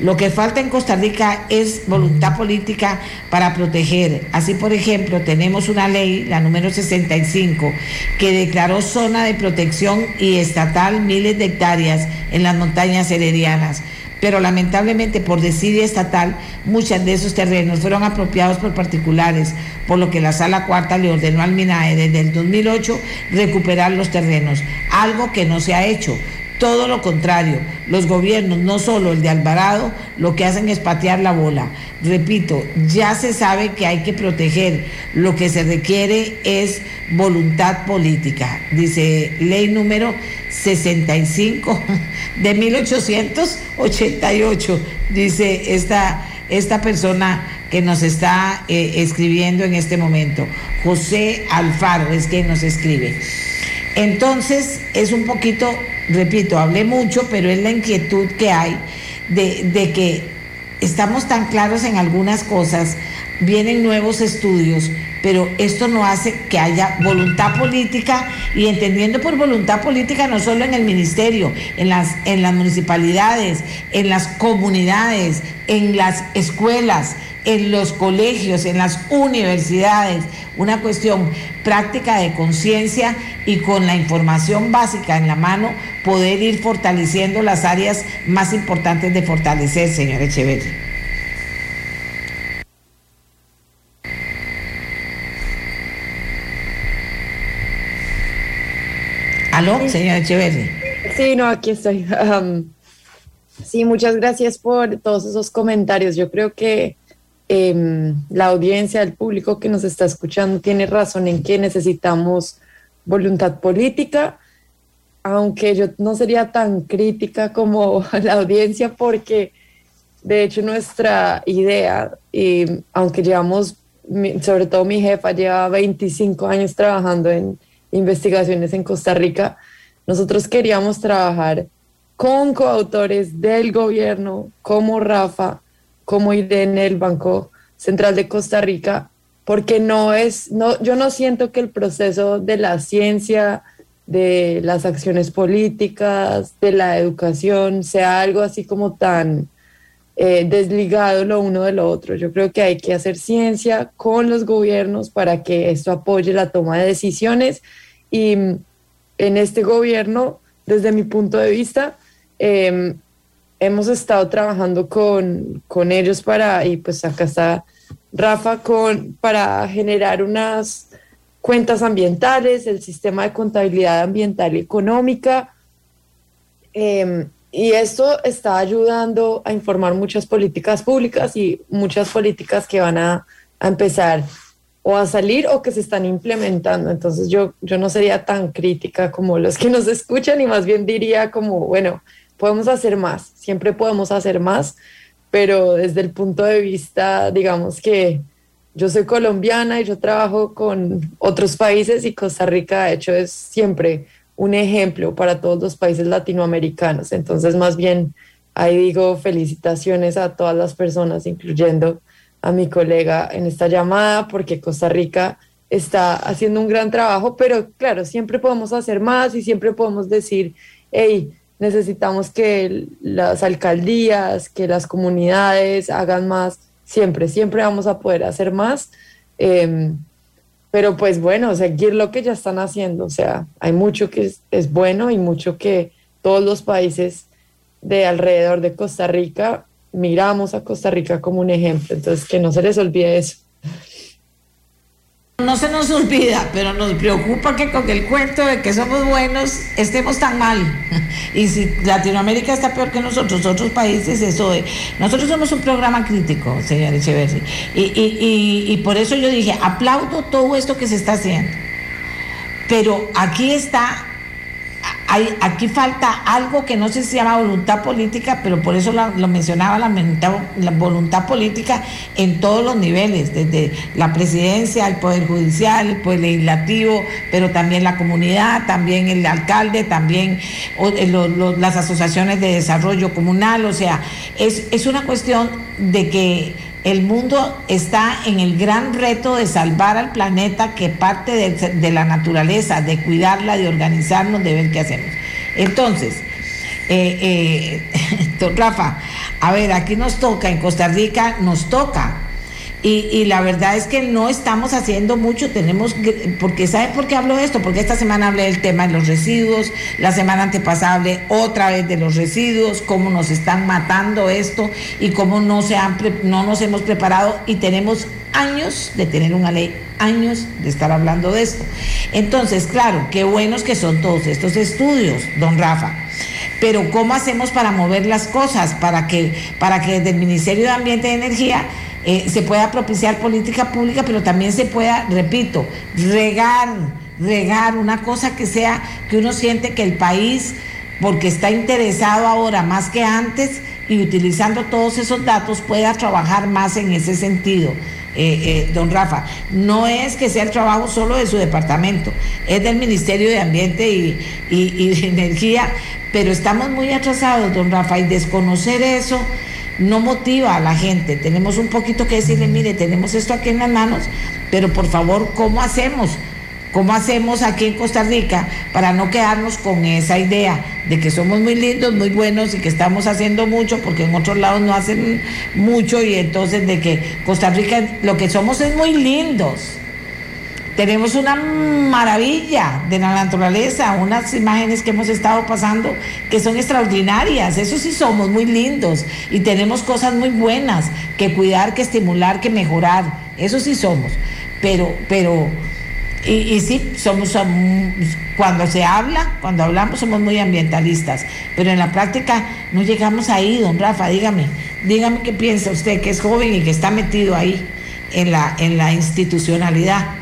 lo que falta en Costa Rica es voluntad política para proteger. Así, por ejemplo, tenemos una ley, la número 65, que declaró zona de protección y estatal miles de hectáreas en las montañas heredianas pero lamentablemente por desidia estatal muchos de esos terrenos fueron apropiados por particulares, por lo que la Sala Cuarta le ordenó al MINAE desde el 2008 recuperar los terrenos, algo que no se ha hecho. Todo lo contrario, los gobiernos, no solo el de Alvarado, lo que hacen es patear la bola. Repito, ya se sabe que hay que proteger, lo que se requiere es voluntad política. Dice ley número 65 de 1888, dice esta, esta persona que nos está eh, escribiendo en este momento. José Alfaro es quien nos escribe. Entonces es un poquito repito, hablé mucho, pero es la inquietud que hay de, que estamos tan claros en algunas cosas, vienen nuevos estudios, pero esto no hace que haya voluntad política y entendiendo por voluntad política no solo en el ministerio, en las, en las municipalidades, en las comunidades, en las escuelas, en los colegios, en las universidades, una cuestión práctica de conciencia y con la información básica en la mano poder ir fortaleciendo las áreas más importantes de fortalecer, señor Echeverri. ¿Aló, señor Echeverri? Sí, no, aquí estoy. sí, muchas gracias por todos esos comentarios. Yo creo que em, la audiencia, el público que nos está escuchando tiene razón en que necesitamos voluntad política, aunque yo no sería tan crítica como la audiencia porque de hecho nuestra idea, y aunque llevamos, sobre todo mi jefa lleva 25 años trabajando en investigaciones en Costa Rica, nosotros queríamos trabajar con coautores del gobierno como Rafa, como Irene, el Banco Central de Costa Rica, porque no es, no, yo no siento que el proceso de la ciencia, de las acciones políticas, de la educación, sea algo así como tan eh, desligado lo uno de lo otro. Yo creo que hay que hacer ciencia con los gobiernos para que esto apoye la toma de decisiones y mm, en este gobierno, desde mi punto de vista, em, hemos estado trabajando con, con ellos para, y pues acá está Rafa, con, para generar unas cuentas ambientales, el sistema de contabilidad ambiental y económica. Em, y esto está ayudando a informar muchas políticas públicas y muchas políticas que van a, a empezar o a salir o que se están implementando. Entonces yo, yo no sería tan crítica como los que nos escuchan y más bien diría como, bueno, podemos hacer más, siempre podemos hacer más, pero desde el punto de vista, digamos que yo soy colombiana y yo trabajo con otros países y Costa Rica, de hecho, es siempre un ejemplo para todos los países latinoamericanos. Entonces, más bien, ahí digo felicitaciones a todas las personas, incluyendo a mi colega en esta llamada, porque Costa Rica está haciendo un gran trabajo, pero claro, siempre podemos hacer más y siempre podemos decir, hey, necesitamos que las alcaldías, que las comunidades hagan más, siempre, siempre vamos a poder hacer más. Em, pero pues bueno, seguir lo que ya están haciendo, o sea, hay mucho que es, es bueno y mucho que todos los países de alrededor de Costa Rica miramos a Costa Rica como un ejemplo, entonces que no se les olvide eso. No se nos olvida, pero nos preocupa que con el cuento de que somos buenos estemos tan mal. Y si Latinoamérica está peor que nosotros, otros países, eso es. Nosotros somos un programa crítico, señor Echeverri. Y, por eso yo dije, aplaudo todo esto que se está haciendo. Pero aquí está aquí falta algo que no sé si se llama voluntad política, pero por eso lo, mencionaba la, la, voluntad política en todos los niveles, desde la presidencia, el poder judicial, el poder legislativo, pero también la comunidad, también el alcalde, también eh, las asociaciones de desarrollo comunal, o sea, es, es una cuestión de que el mundo está en el gran reto de salvar al planeta que parte de, la naturaleza, de cuidarla, de organizarnos, de ver qué hacemos. Entonces, eh, eh, Rafa, a ver, aquí nos toca, en Costa Rica nos toca y, la verdad es que no estamos haciendo mucho, tenemos, porque ¿saben por qué hablo de esto? Porque esta semana hablé del tema de los residuos, la semana antepasada hablé otra vez de los residuos, cómo nos están matando esto y cómo no, se han, no nos hemos preparado y tenemos años de tener una ley, años de estar hablando de esto. Entonces, claro, qué buenos que son todos estos estudios, don Rafa pero ¿cómo hacemos para mover las cosas? Para que, para que desde el Ministerio de Ambiente y Energía eh, se pueda propiciar política pública, pero también se pueda, repito, regar, regar una cosa que sea que uno siente que el país, porque está interesado ahora más que antes y utilizando todos esos datos, pueda trabajar más en ese sentido. Eh, eh, don Rafa, no es que sea el trabajo solo de su departamento, es del Ministerio de Ambiente y, y de Energía, pero estamos muy atrasados, don Rafa, y desconocer eso no motiva a la gente. Tenemos un poquito que decirle, mire, tenemos esto aquí en las manos, pero por favor, ¿cómo hacemos? ¿Cómo hacemos aquí en Costa Rica para no quedarnos con esa idea de que somos muy lindos, muy buenos y que estamos haciendo mucho porque en otros lados no hacen mucho y entonces de que Costa Rica lo que somos es muy lindos? Tenemos una maravilla de la naturaleza, unas imágenes que hemos estado pasando que son extraordinarias, eso sí somos muy lindos y tenemos cosas muy buenas que cuidar, que estimular, que mejorar, eso sí somos, pero, pero, y, sí, somos, cuando se habla, cuando hablamos somos muy ambientalistas, pero en la práctica no llegamos ahí, don Rafa, dígame, dígame qué piensa usted, que es joven y que está metido ahí en la, en la institucionalidad.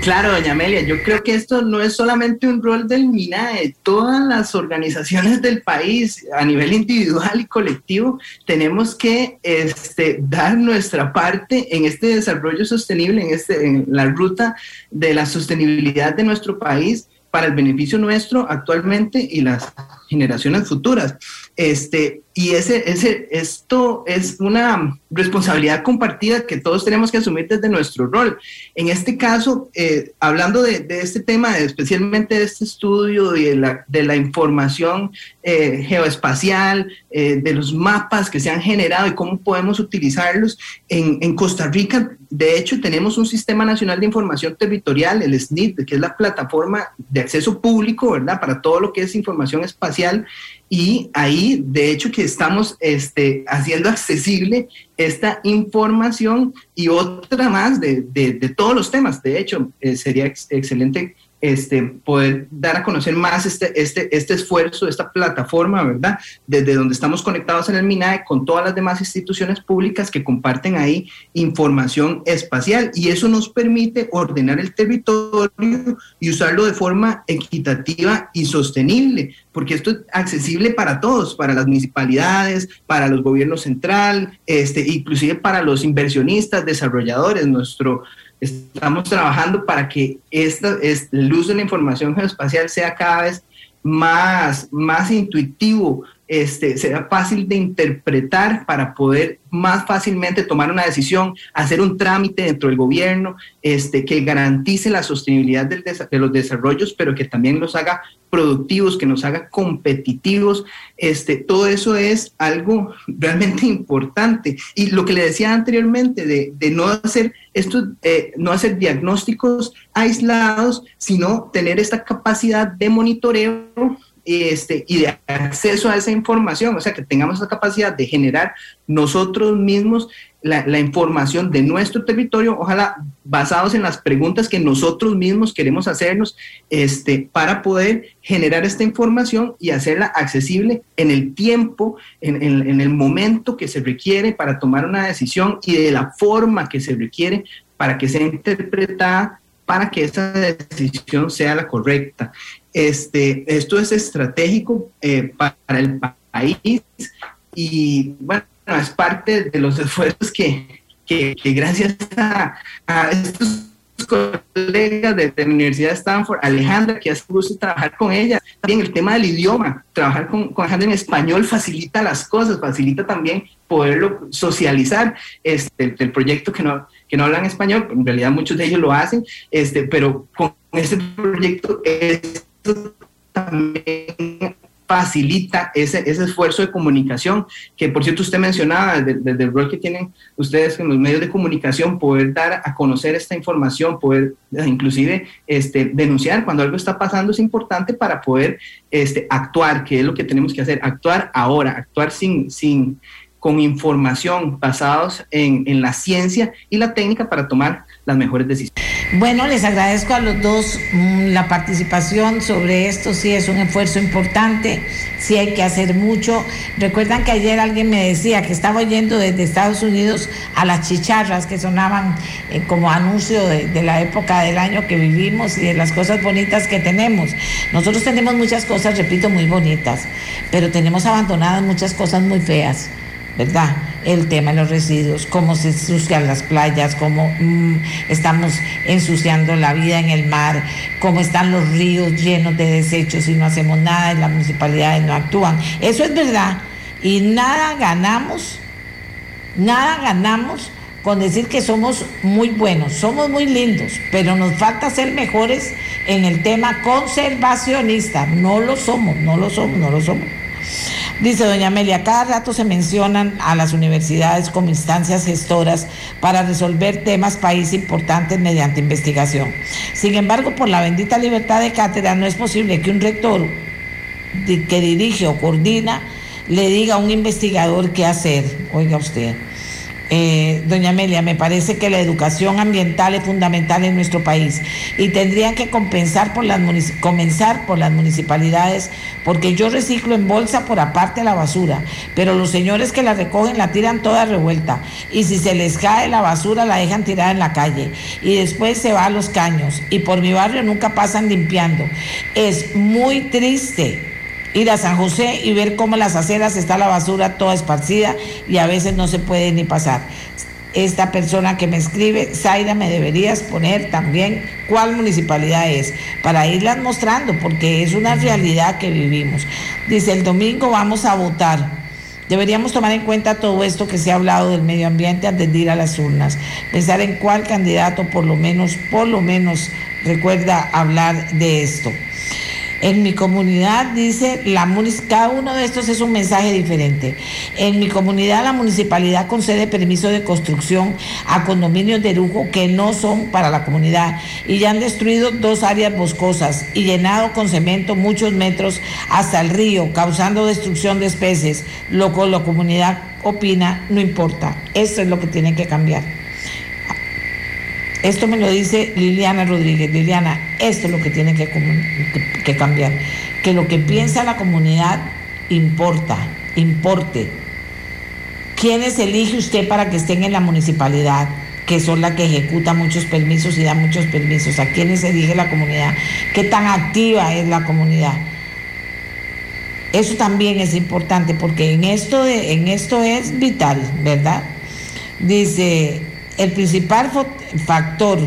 Claro, doña Amelia, yo creo que esto no es solamente un rol del MINAE, todas las organizaciones del país a nivel individual y colectivo tenemos que este, dar nuestra parte en este desarrollo sostenible, en, este, en la ruta de la sostenibilidad de nuestro país para el beneficio nuestro actualmente y las generaciones futuras. Este, y ese, ese, esto es una responsabilidad compartida que todos tenemos que asumir desde nuestro rol. En este caso, eh, hablando de, este tema, especialmente de este estudio y de la, información eh, geoespacial, eh, de los mapas que se han generado y cómo podemos utilizarlos, en, en, Costa Rica, de hecho, tenemos un Sistema Nacional de Información Territorial, el SNIT, que es la plataforma de acceso público, ¿verdad?, para todo lo que es información espacial y ahí, de hecho, que estamos este, haciendo accesible esta información y otra más de, de, todos los temas. De hecho, eh, sería excelente este, poder dar a conocer más este, este, este esfuerzo, esta plataforma, ¿verdad? Desde donde estamos conectados en el MINAE con todas las demás instituciones públicas que comparten ahí información espacial y eso nos permite ordenar el territorio y usarlo de forma equitativa y sostenible, porque esto es accesible para todos, para las municipalidades, para los gobiernos central, este, inclusive para los inversionistas, desarrolladores. Nuestro, estamos trabajando para que esta, es, el uso de la información geoespacial sea cada vez más, más intuitivo, este, sea fácil de interpretar para poder más fácilmente tomar una decisión, hacer un trámite dentro del gobierno este, que garantice la sostenibilidad del de los desarrollos, pero que también los haga productivos, que nos haga competitivos. Este, todo eso es algo realmente importante. Y lo que le decía anteriormente, de, no hacer esto, eh, no hacer diagnósticos aislados, sino tener esta capacidad de monitoreo este, y de acceso a esa información, o sea, que tengamos esa capacidad de generar nosotros mismos la, la, información de nuestro territorio, ojalá basados en las preguntas que nosotros mismos queremos hacernos, este, para poder generar esta información y hacerla accesible en el tiempo, en, en el momento que se requiere para tomar una decisión y de la forma que se requiere para que sea interpretada para que esa decisión sea la correcta. Este, esto es estratégico eh, para el país y bueno, es parte de los esfuerzos que, que, gracias a, a, estos colegas de, de, la Universidad de Stanford, Alejandra, que hace gusto trabajar con ella, también el tema del idioma, trabajar con, con Alejandra en español facilita las cosas, facilita también poderlo socializar, este, el proyecto que no, que no hablan español, en realidad muchos de ellos lo hacen, este, pero con este proyecto es también facilita ese, ese esfuerzo de comunicación, que por cierto usted mencionaba, desde, el rol que tienen ustedes en los medios de comunicación, poder dar a conocer esta información, poder inclusive este, denunciar cuando algo está pasando es importante para poder este, actuar, que es lo que tenemos que hacer, actuar ahora, actuar sin, sin, con información basados en, en la ciencia y la técnica para tomar las mejores decisiones. Bueno, les agradezco a los dos mmm, la participación sobre esto, sí es un esfuerzo importante, sí hay que hacer mucho. Recuerdan que ayer alguien me decía que estaba oyendo desde Estados Unidos a las chicharras que sonaban eh, como anuncio de, de la época del año que vivimos y de las cosas bonitas que tenemos. Nosotros tenemos muchas cosas, repito, muy bonitas, pero tenemos abandonadas muchas cosas muy feas. ¿Verdad? El tema de los residuos, cómo se ensucian las playas, cómo mmm, estamos ensuciando la vida en el mar, cómo están los ríos llenos de desechos y no hacemos nada y las municipalidades no actúan. Eso es verdad. Y nada ganamos, nada ganamos con decir que somos muy buenos, somos muy lindos, pero nos falta ser mejores en el tema conservacionista. No lo somos, no lo somos, no lo somos. Dice doña Amelia, cada rato se mencionan a las universidades como instancias gestoras para resolver temas país importantes mediante investigación. Sin embargo, por la bendita libertad de cátedra no es posible que un rector que dirige o coordina le diga a un investigador qué hacer. Oiga usted. Eh, doña Amelia, me parece que la educación ambiental es fundamental en nuestro país y tendrían que compensar por las comenzar por las municipalidades, porque yo reciclo en bolsa por aparte la basura, pero los señores que la recogen la tiran toda revuelta y si se les cae la basura la dejan tirada en la calle y después se va a los caños y por mi barrio nunca pasan limpiando. Es muy triste ir a San José y ver cómo las aceras está la basura toda esparcida y a veces no se puede ni pasar. Esta persona que me escribe, Zaira, me deberías poner también cuál municipalidad es, para irlas mostrando, porque es una realidad que vivimos. Dice, el domingo vamos a votar. Deberíamos tomar en cuenta todo esto que se ha hablado del medio ambiente antes de ir a las urnas. Pensar en cuál candidato por lo menos, por lo menos recuerda hablar de esto. En mi comunidad, dice, la cada uno de estos es un mensaje diferente. En mi comunidad, la municipalidad concede permiso de construcción a condominios de lujo que no son para la comunidad y ya han destruido dos áreas boscosas y llenado con cemento muchos metros hasta el río, causando destrucción de especies. Lo que la comunidad opina, no importa. Esto es lo que tiene que cambiar. Esto me lo dice Liliana Rodríguez. Liliana, esto es lo que tiene que, cambiar. Que lo que piensa la comunidad importa, importe. ¿Quiénes elige usted para que estén en la municipalidad? que son las que ejecutan muchos permisos y dan muchos permisos. ¿A quiénes elige la comunidad? ¿Qué tan activa es la comunidad? Eso también es importante porque en esto, en esto es vital, ¿verdad? Dice, el principal factor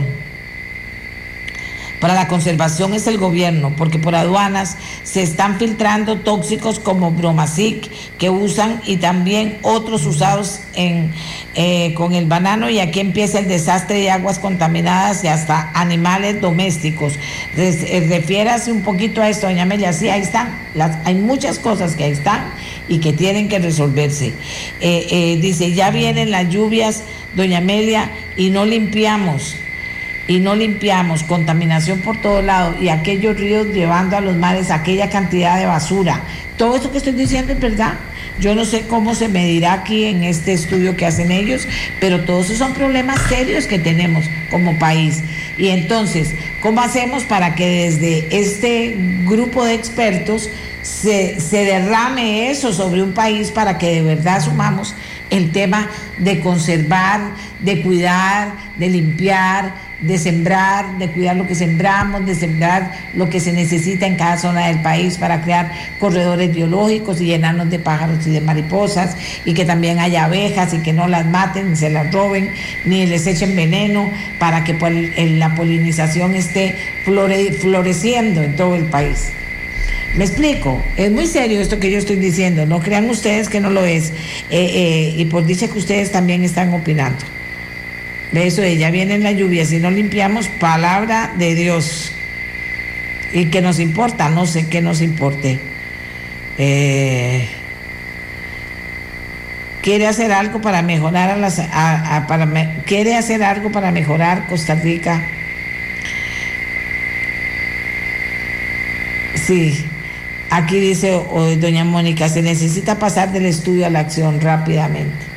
para la conservación es el gobierno, porque por aduanas se están filtrando tóxicos como bromacic que usan y también otros usados eh, con el banano y aquí empieza el desastre de aguas contaminadas y hasta animales domésticos. Eh, refiérase un poquito a esto, doña Amelia, sí, ahí están, hay muchas cosas que ahí están y que tienen que resolverse. Eh, dice, ya vienen las lluvias, doña Amelia, y no limpiamos y no limpiamos, contaminación por todos lados y aquellos ríos llevando a los mares aquella cantidad de basura. Todo eso que estoy diciendo es verdad. Yo no sé cómo se medirá aquí en este estudio que hacen ellos, pero todos esos son problemas serios que tenemos como país. Y entonces, ¿cómo hacemos para que desde este grupo de expertos se, se derrame eso sobre un país para que de verdad sumamos el tema de conservar, de cuidar, de limpiar, de sembrar, de cuidar lo que sembramos, de sembrar lo que se necesita en cada zona del país para crear corredores biológicos y llenarnos de pájaros y de mariposas y que también haya abejas y que no las maten, ni se las roben, ni les echen veneno para que pues, la polinización esté floreciendo en todo el país. Me explico, es muy serio esto que yo estoy diciendo, no crean ustedes que no lo es, eh, eh, y por dice que ustedes también están opinando. De eso ya viene la lluvia, si no limpiamos, palabra de Dios. ¿Y qué nos importa? No sé qué nos importe. Eh, quiere hacer algo para mejorar a las quiere hacer algo para mejorar Costa Rica sí aquí dice doña Mónica se necesita pasar del estudio a la acción rápidamente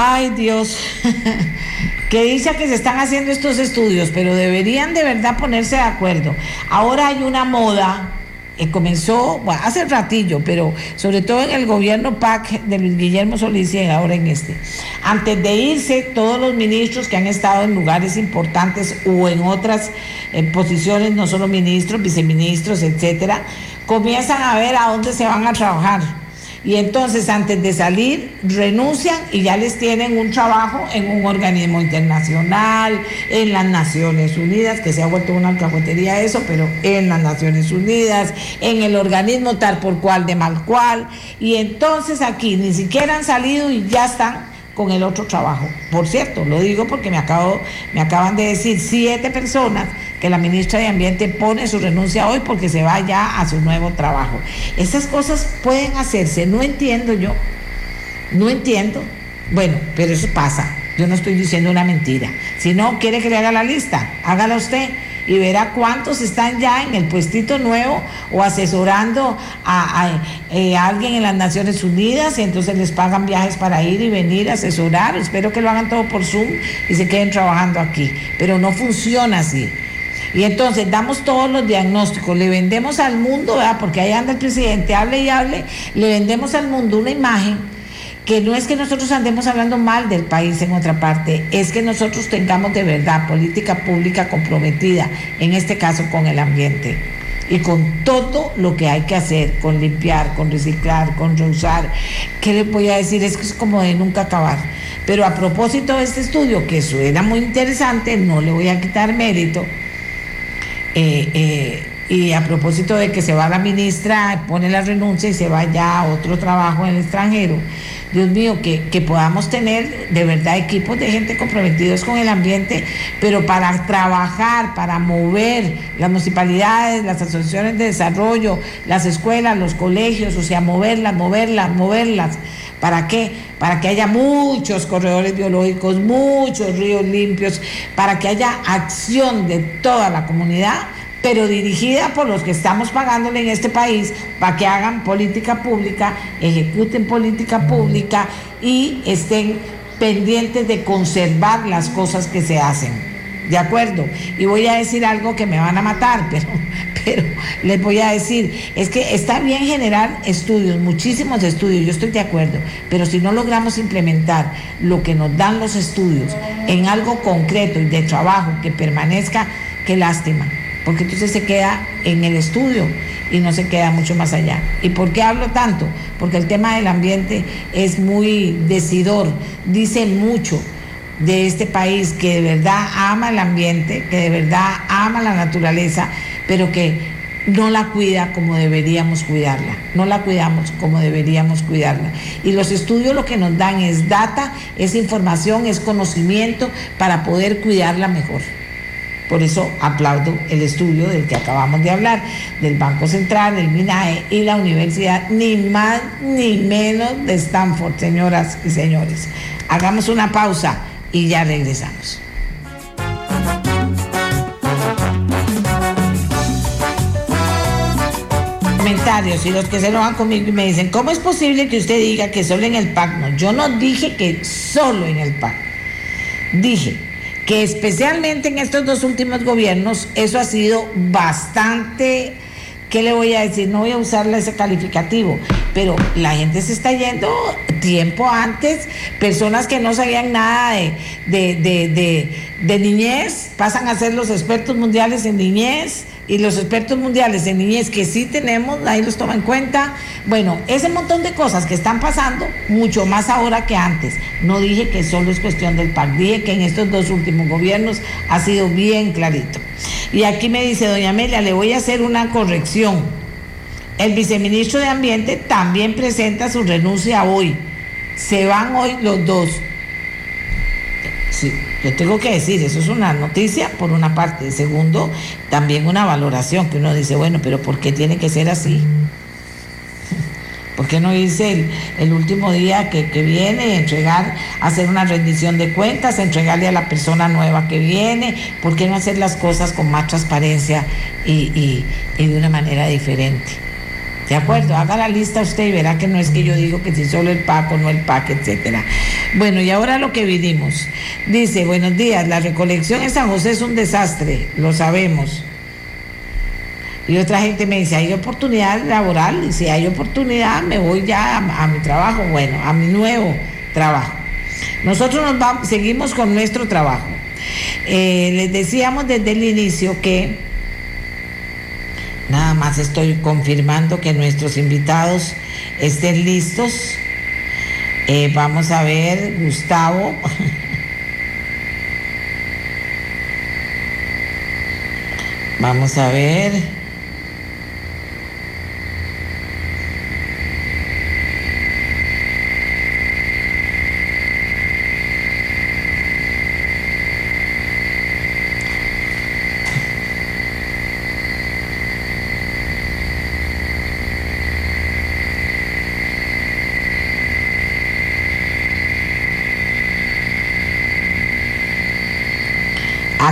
Ay Dios, que dice que se están haciendo estos estudios, pero deberían de verdad ponerse de acuerdo. Ahora hay una moda eh, comenzó hace ratillo, pero sobre todo en el gobierno PAC de Luis Guillermo Solís y ahora en este. Antes de irse, todos los ministros que han estado en lugares importantes o en otras eh, posiciones, no solo ministros, viceministros, etcétera, comienzan a ver a dónde se van a trabajar y entonces antes de salir renuncian y ya les tienen un trabajo en un organismo internacional, en las Naciones Unidas, que se ha vuelto una alcahuetería eso, pero en las Naciones Unidas, en el organismo tal por cual de mal cual, y entonces aquí ni siquiera han salido y ya están con el otro trabajo. Por cierto, lo digo porque me, acabo, me acaban de decir siete personas que la ministra de Ambiente pone su renuncia hoy porque se va ya a su nuevo trabajo. Esas cosas pueden hacerse, no entiendo yo, no entiendo. Bueno, pero eso pasa. Yo no estoy diciendo una mentira. Si no quiere que le haga la lista, hágala usted y verá cuántos están ya en el puestito nuevo o asesorando a, eh, alguien en las Naciones Unidas y entonces les pagan viajes para ir y venir a asesorar. Espero que lo hagan todo por Zoom y se queden trabajando aquí. Pero no funciona así. Y entonces damos todos los diagnósticos, le vendemos al mundo, ¿verdad? porque ahí anda el presidente, hable y hable, le vendemos al mundo una imagen que no es que nosotros andemos hablando mal del país en otra parte, es que nosotros tengamos de verdad política pública comprometida, en este caso con el ambiente y con todo lo que hay que hacer, con limpiar, con reciclar, con reusar. ¿Qué le voy a decir? Es que es como de nunca acabar. Pero a propósito de este estudio, que suena muy interesante, no le voy a quitar mérito. Eh, eh, y a propósito de que se va la ministra, pone la renuncia y se va ya a otro trabajo en el extranjero. Dios mío, que, que, podamos tener de verdad equipos de gente comprometidos con el ambiente, pero para trabajar, para mover las municipalidades, las asociaciones de desarrollo, las escuelas, los colegios, o sea, moverlas, moverlas, moverlas. ¿Para qué? Para que haya muchos corredores biológicos, muchos ríos limpios, para que haya acción de toda la comunidad pero dirigida por los que estamos pagándole en este país para que hagan política pública, ejecuten política pública y estén pendientes de conservar las cosas que se hacen. ¿De acuerdo? Y voy a decir algo que me van a matar, pero, pero les voy a decir, es que está bien generar estudios, muchísimos estudios, yo estoy de acuerdo, pero si no logramos implementar lo que nos dan los estudios en algo concreto y de trabajo que permanezca, qué lástima, porque entonces se queda en el estudio y no se queda mucho más allá. ¿Y por qué hablo tanto? Porque el tema del ambiente es muy decidor, dice mucho de este país que de verdad ama el ambiente, que de verdad ama la naturaleza, pero que no la cuida como deberíamos cuidarla, no la cuidamos como deberíamos cuidarla. Y los estudios lo que nos dan es data, es información, es conocimiento para poder cuidarla mejor. Por eso aplaudo el estudio del que acabamos de hablar, del Banco Central, del MINAE y la Universidad, ni más ni menos de Stanford, señoras y señores. Hagamos una pausa y ya regresamos. Comentarios y los que se van conmigo y me dicen, ¿cómo es posible que usted diga que solo en el PAC? No, yo no dije que solo en el PAC. Dije que especialmente en estos dos últimos gobiernos eso ha sido bastante, ¿qué le voy a decir? No voy a usarle ese calificativo, pero la gente se está yendo tiempo antes, personas que no sabían nada de, de, de, de niñez pasan a ser los expertos mundiales en niñez y los expertos mundiales en niñez que sí tenemos, ahí los toma en cuenta. Bueno, ese montón de cosas que están pasando, mucho más ahora que antes. No dije que solo es cuestión del PAC, dije que en estos dos últimos gobiernos ha sido bien clarito. Y aquí me dice doña Amelia, le voy a hacer una corrección. El viceministro de Ambiente también presenta su renuncia hoy. Se van hoy los dos. Sí, yo tengo que decir, eso es una noticia por una parte. Segundo, también una valoración que uno dice, bueno, pero ¿por qué tiene que ser así? ¿Por qué no dice el, último día que, viene, entregar, hacer una rendición de cuentas, entregarle a la persona nueva que viene? ¿Por qué no hacer las cosas con más transparencia y de una manera diferente? ¿De acuerdo? Haga la lista usted y verá que no es que yo digo que si solo el PAC o no el PAC, etcétera. Bueno, y ahora lo que vinimos. Dice, buenos días, la recolección en San José es un desastre, lo sabemos. Y otra gente me dice, ¿hay oportunidad laboral? Y si hay oportunidad, me voy ya a, mi trabajo, bueno, a mi nuevo trabajo. Nosotros nos seguimos con nuestro trabajo. Eh, les decíamos desde el inicio que Nada más estoy confirmando que nuestros invitados estén listos. Eh, vamos a ver, Gustavo. vamos a ver.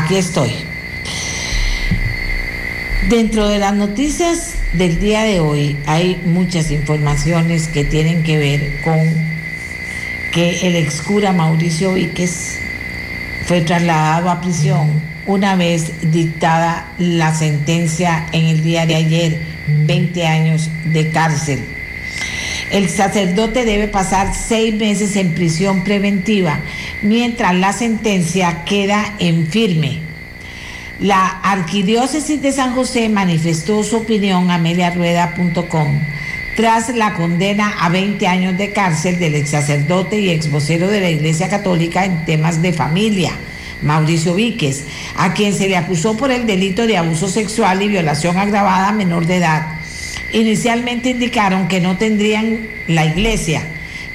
Aquí estoy. Dentro de las noticias del día de hoy hay muchas informaciones que tienen que ver con que el ex cura Mauricio Víquez fue trasladado a prisión una vez dictada la sentencia en el día de ayer, 20 años de cárcel. El sacerdote debe pasar seis meses en prisión preventiva mientras la sentencia queda en firme. La Arquidiócesis de San José manifestó su opinión a mediarueda.com tras la condena a 20 años de cárcel del ex sacerdote y ex vocero de la Iglesia Católica en temas de familia, Mauricio Víquez, a quien se le acusó por el delito de abuso sexual y violación agravada a menor de edad inicialmente indicaron que no tendrían la iglesia,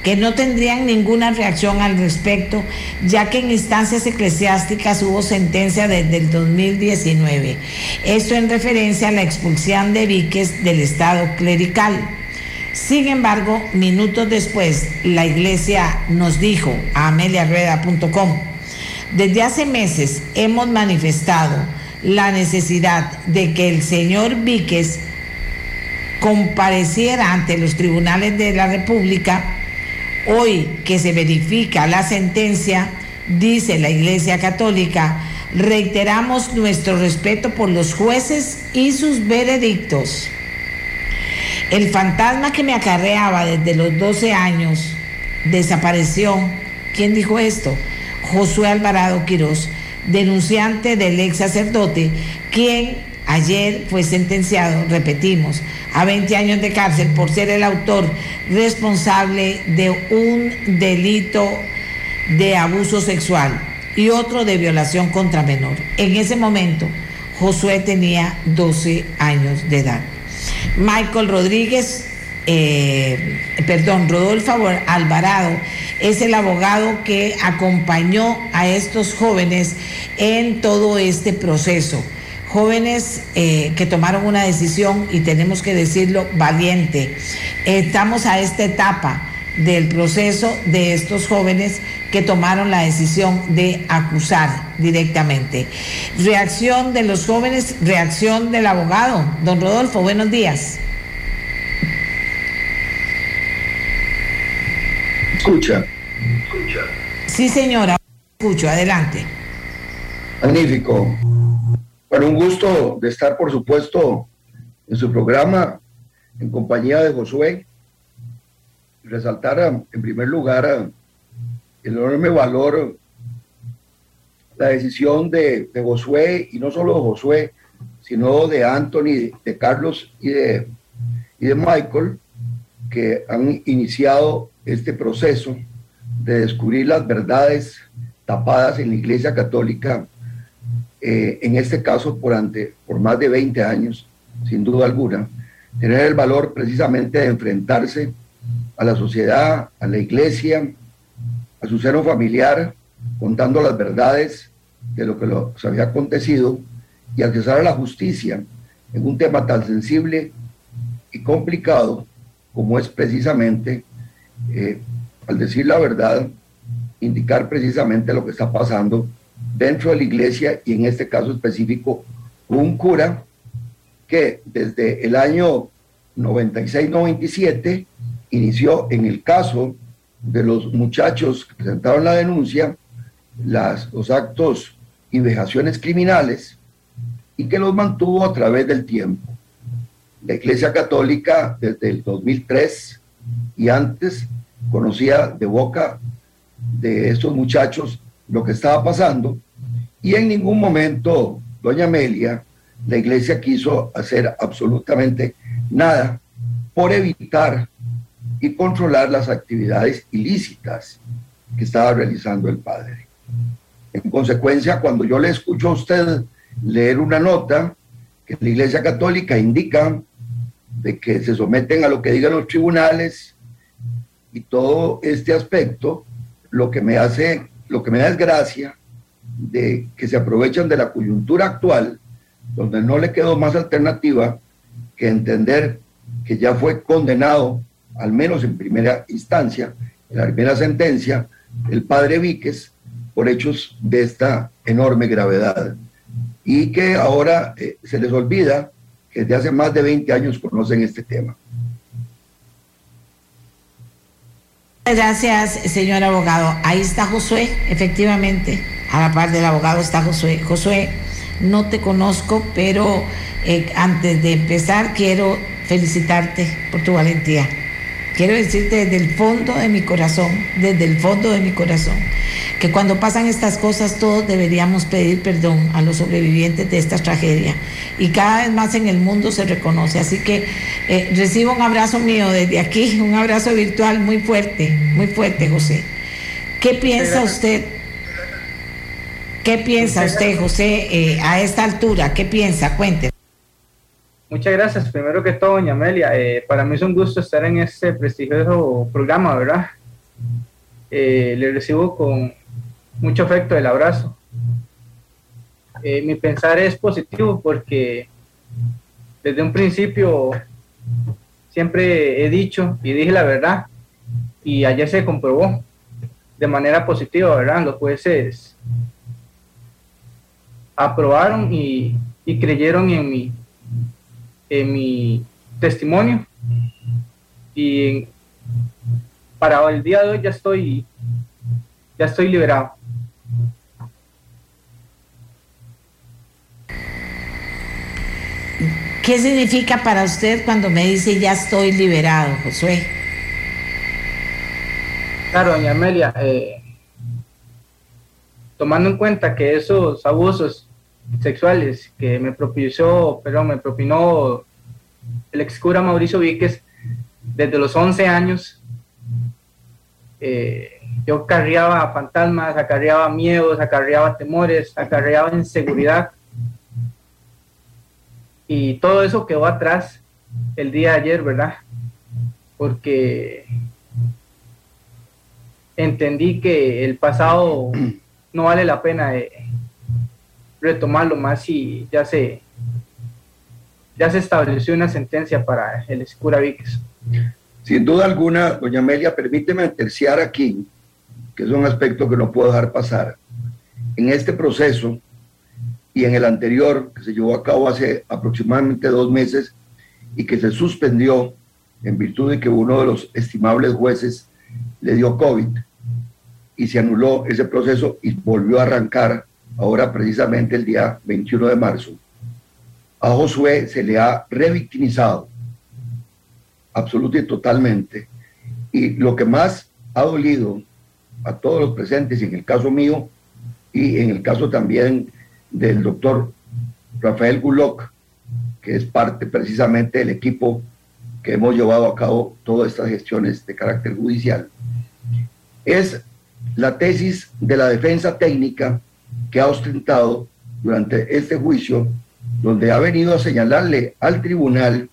que no tendrían ninguna reacción al respecto, ya que en instancias eclesiásticas hubo sentencia desde el 2019. Esto en referencia a la expulsión de Víquez del Estado clerical. Sin embargo, minutos después, la iglesia nos dijo a ameliarrueda.com, desde hace meses hemos manifestado la necesidad de que el señor Víquez compareciera ante los tribunales de la República Hoy que se verifica la sentencia, dice la Iglesia Católica, reiteramos nuestro respeto por los jueces y sus veredictos. El fantasma que me acarreaba desde los 12 años desapareció. ¿Quién dijo esto? Josué Alvarado Quirós, denunciante del ex sacerdote, quien ayer fue sentenciado, repetimos, a 20 años de cárcel por ser el autor responsable de un delito de abuso sexual y otro de violación contra menor. En ese momento, Josué tenía 12 años de edad. Michael Rodríguez, eh, perdón, Rodolfo Alvarado, es el abogado que acompañó a estos jóvenes en todo este proceso jóvenes eh, que tomaron una decisión, y tenemos que decirlo, valiente. Estamos a esta etapa del proceso de estos jóvenes que tomaron la decisión de acusar directamente. Reacción de los jóvenes, reacción del abogado. Don Rodolfo, buenos días. Escucha. Sí, señora, escucho, adelante. Magnífico. Bueno, un gusto de estar, por supuesto, en su programa en compañía de Josué. Resaltar en primer lugar el enorme valor, la decisión de, Josué, y no solo de Josué, sino de Anthony, de Carlos y de, y de Michael, que han iniciado este proceso de descubrir las verdades tapadas en la Iglesia Católica eh, en este caso por, ante, por más de 20 años, sin duda alguna, tener el valor precisamente de enfrentarse a la sociedad, a la iglesia, a su seno familiar, contando las verdades de lo que les había acontecido y accesar a la justicia en un tema tan sensible y complicado como es precisamente, eh, al decir la verdad, indicar precisamente lo que está pasando dentro de la iglesia y en este caso específico un cura que desde el año 96-97 inició en el caso de los muchachos que presentaron la denuncia las, los actos y vejaciones criminales y que los mantuvo a través del tiempo. La Iglesia Católica desde el 2003 y antes conocía de boca de estos muchachos lo que estaba pasando y en ningún momento, doña Amelia, la iglesia quiso hacer absolutamente nada por evitar y controlar las actividades ilícitas que estaba realizando el padre. En consecuencia, cuando yo le escucho a usted leer una nota que la Iglesia Católica indica de que se someten a lo que digan los tribunales y todo este aspecto, lo que me hace lo que me da es gracia de que se aprovechan de la coyuntura actual, donde no le quedó más alternativa que entender que ya fue condenado, al menos en primera instancia, en la primera sentencia, el padre Víquez por hechos de esta enorme gravedad. Y que ahora eh, se les olvida que desde hace más de 20 años conocen este tema. Gracias, señor abogado. Ahí está Josué, efectivamente. A la par del abogado está Josué. Josué, no te conozco, pero eh, antes de empezar quiero felicitarte por tu valentía. Quiero decirte desde el fondo de mi corazón, desde el fondo de mi corazón, que cuando pasan estas cosas todos deberíamos pedir perdón a los sobrevivientes de esta tragedia. Y cada vez más en el mundo se reconoce. Así que eh, recibo un abrazo mío desde aquí, un abrazo virtual muy fuerte, muy fuerte, José. ¿Qué piensa usted? ¿Qué piensa usted, José, eh, a esta altura? ¿Qué piensa? Cuénteme. Muchas gracias. Primero que todo, doña Amelia, eh, para mí es un gusto estar en este prestigioso programa, ¿verdad? le recibo con mucho afecto el abrazo. Eh, mi pensar es positivo porque desde un principio siempre he dicho y dije la verdad y ayer se comprobó de manera positiva, ¿verdad? Los jueces aprobaron y, y creyeron en mi, en mi testimonio y para el día de hoy ya estoy, ya estoy liberado. ¿Qué significa para usted cuando me dice ya estoy liberado, Josué? Claro, doña Amelia, eh, tomando en cuenta que esos abusos sexuales que me propició, pero me propinó el ex cura Mauricio Víquez desde los 11 años, eh, yo acarreaba fantasmas, acarreaba miedos, acarreaba temores, acarreaba inseguridad. Y todo eso quedó atrás el día de ayer, ¿verdad? Porque entendí que el pasado no vale la pena retomarlo más y ya se ya se estableció una sentencia para el escura Víquez. Sin duda alguna, doña Amelia, permíteme terciar aquí, que es un aspecto que no puedo dejar pasar. En este proceso y en el anterior, que se llevó a cabo hace aproximadamente dos meses y que se suspendió en virtud de que uno de los estimables jueces le dio COVID y se anuló ese proceso y volvió a arrancar ahora precisamente el día 21 de marzo. A Josué se le ha revictimizado absoluta y totalmente. Y lo que más ha dolido a todos los presentes, y en el caso mío, y en el caso también del doctor Rafael Guloc, que es parte precisamente del equipo que hemos llevado a cabo todas estas gestiones de carácter judicial, es la tesis de la defensa técnica que ha ostentado durante este juicio, donde ha venido a señalarle al tribunal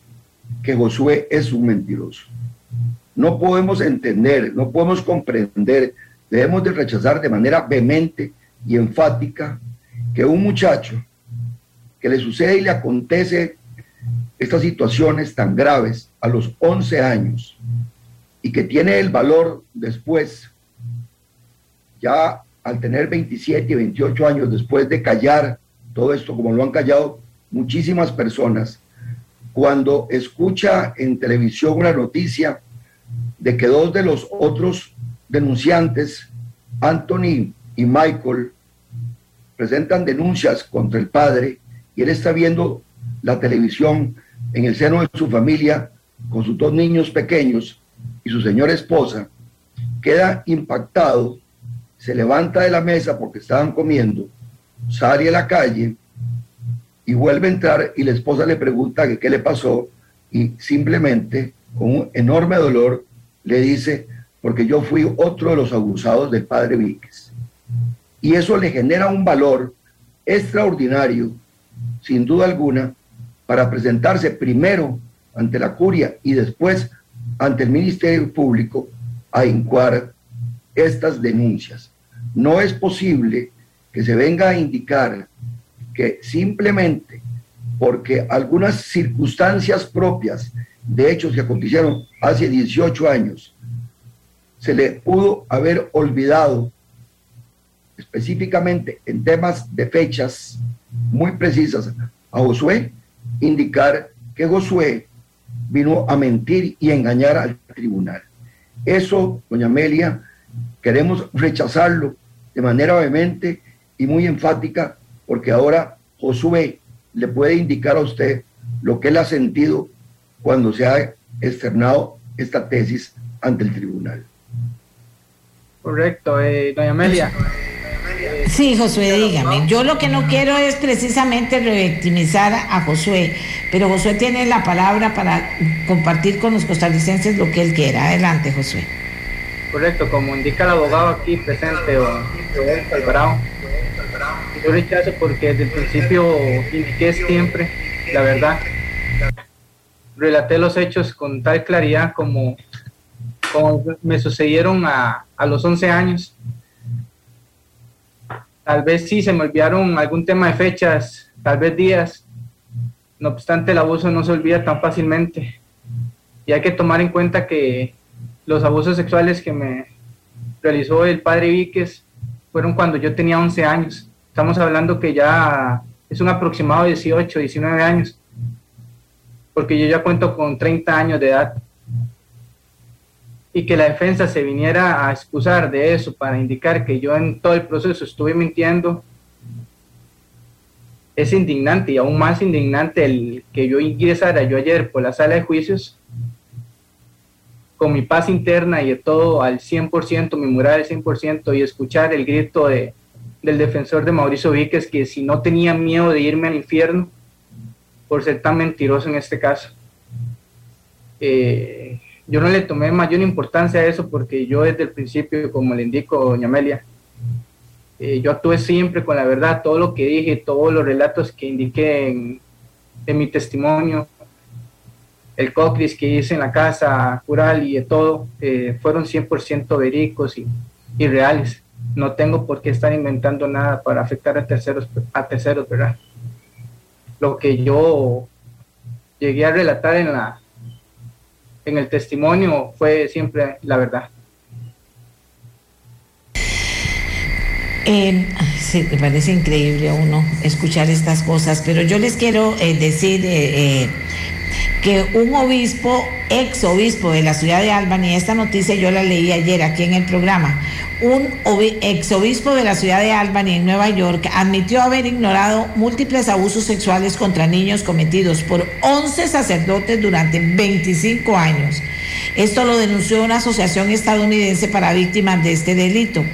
que Josué es un mentiroso. No podemos entender, no podemos comprender, debemos de rechazar de manera vehemente y enfática que un muchacho que le sucede y le acontece estas situaciones tan graves a los 11 años y que tiene el valor después, ya al tener 27 y 28 años, después de callar todo esto, como lo han callado muchísimas personas, cuando escucha en televisión una noticia de que dos de los otros denunciantes, Anthony y Michael, presentan denuncias contra el padre y él está viendo la televisión en el seno de su familia con sus dos niños pequeños y su señora esposa, queda impactado, se levanta de la mesa porque estaban comiendo, sale a la calle y vuelve a entrar y la esposa le pregunta que qué le pasó y simplemente con un enorme dolor le dice, porque yo fui otro de los abusados del padre Víquez. Y eso le genera un valor extraordinario, sin duda alguna, para presentarse primero ante la curia y después ante el Ministerio Público a incuar estas denuncias. No es posible que se venga a indicar que simplemente porque algunas circunstancias propias de hechos que acontecieron hace 18 años, se le pudo haber olvidado específicamente en temas de fechas muy precisas a Josué, indicar que Josué vino a mentir y engañar al tribunal. Eso, doña Amelia, queremos rechazarlo de manera vehemente y muy enfática porque ahora Josué le puede indicar a usted lo que él ha sentido cuando se ha externado esta tesis ante el tribunal. Correcto, eh, doña Amelia. Sí, Josué, dígame. Yo lo que no quiero es precisamente revictimizar a Josué, pero Josué tiene la palabra para compartir con los costarricenses lo que él quiera. Adelante, Josué. Correcto, como indica el abogado aquí presente, don Alvarado yo rechazo porque desde el principio indiqué siempre la verdad. Relaté los hechos con tal claridad como, como me sucedieron a, a los 11 años. Tal vez sí se me olvidaron algún tema de fechas, tal vez días. No obstante, el abuso no se olvida tan fácilmente. Y hay que tomar en cuenta que los abusos sexuales que me realizó el padre Víquez fueron cuando yo tenía 11 años estamos hablando que ya es un aproximado de 18, 19 años, porque yo ya cuento con 30 años de edad. y que la defensa se viniera a excusar de eso para indicar que yo en todo el proceso estuve mintiendo, es indignante y aún más indignante el que yo ingresara yo ayer por la sala de juicios con mi paz interna y de todo al 100%, mi moral al 100% y escuchar el grito de, del defensor de Mauricio Víquez que si no tenía miedo de irme al infierno por ser tan mentiroso en este caso. Eh, yo no le tomé mayor importancia a eso porque yo desde el principio, como le indico doña Amelia, eh, yo actué siempre con la verdad, todo lo que dije, todos los relatos que indiqué en, mi testimonio, el cocris que hice en la casa cural y de todo, eh, fueron 100% verídicos y, y, reales. No tengo por qué estar inventando nada para afectar a terceros, a terceros, ¿verdad? Lo que yo llegué a relatar en la, en el testimonio fue siempre la verdad. Sí, me parece increíble uno escuchar estas cosas, pero yo les quiero eh, decir eh, que un obispo, ex obispo de la ciudad de Albany, esta noticia yo la leí ayer aquí en el programa, un ex obispo de la ciudad de Albany en Nueva York admitió haber ignorado múltiples abusos sexuales contra niños cometidos por 11 sacerdotes durante 25 años. Esto lo denunció una asociación estadounidense para víctimas de este delito.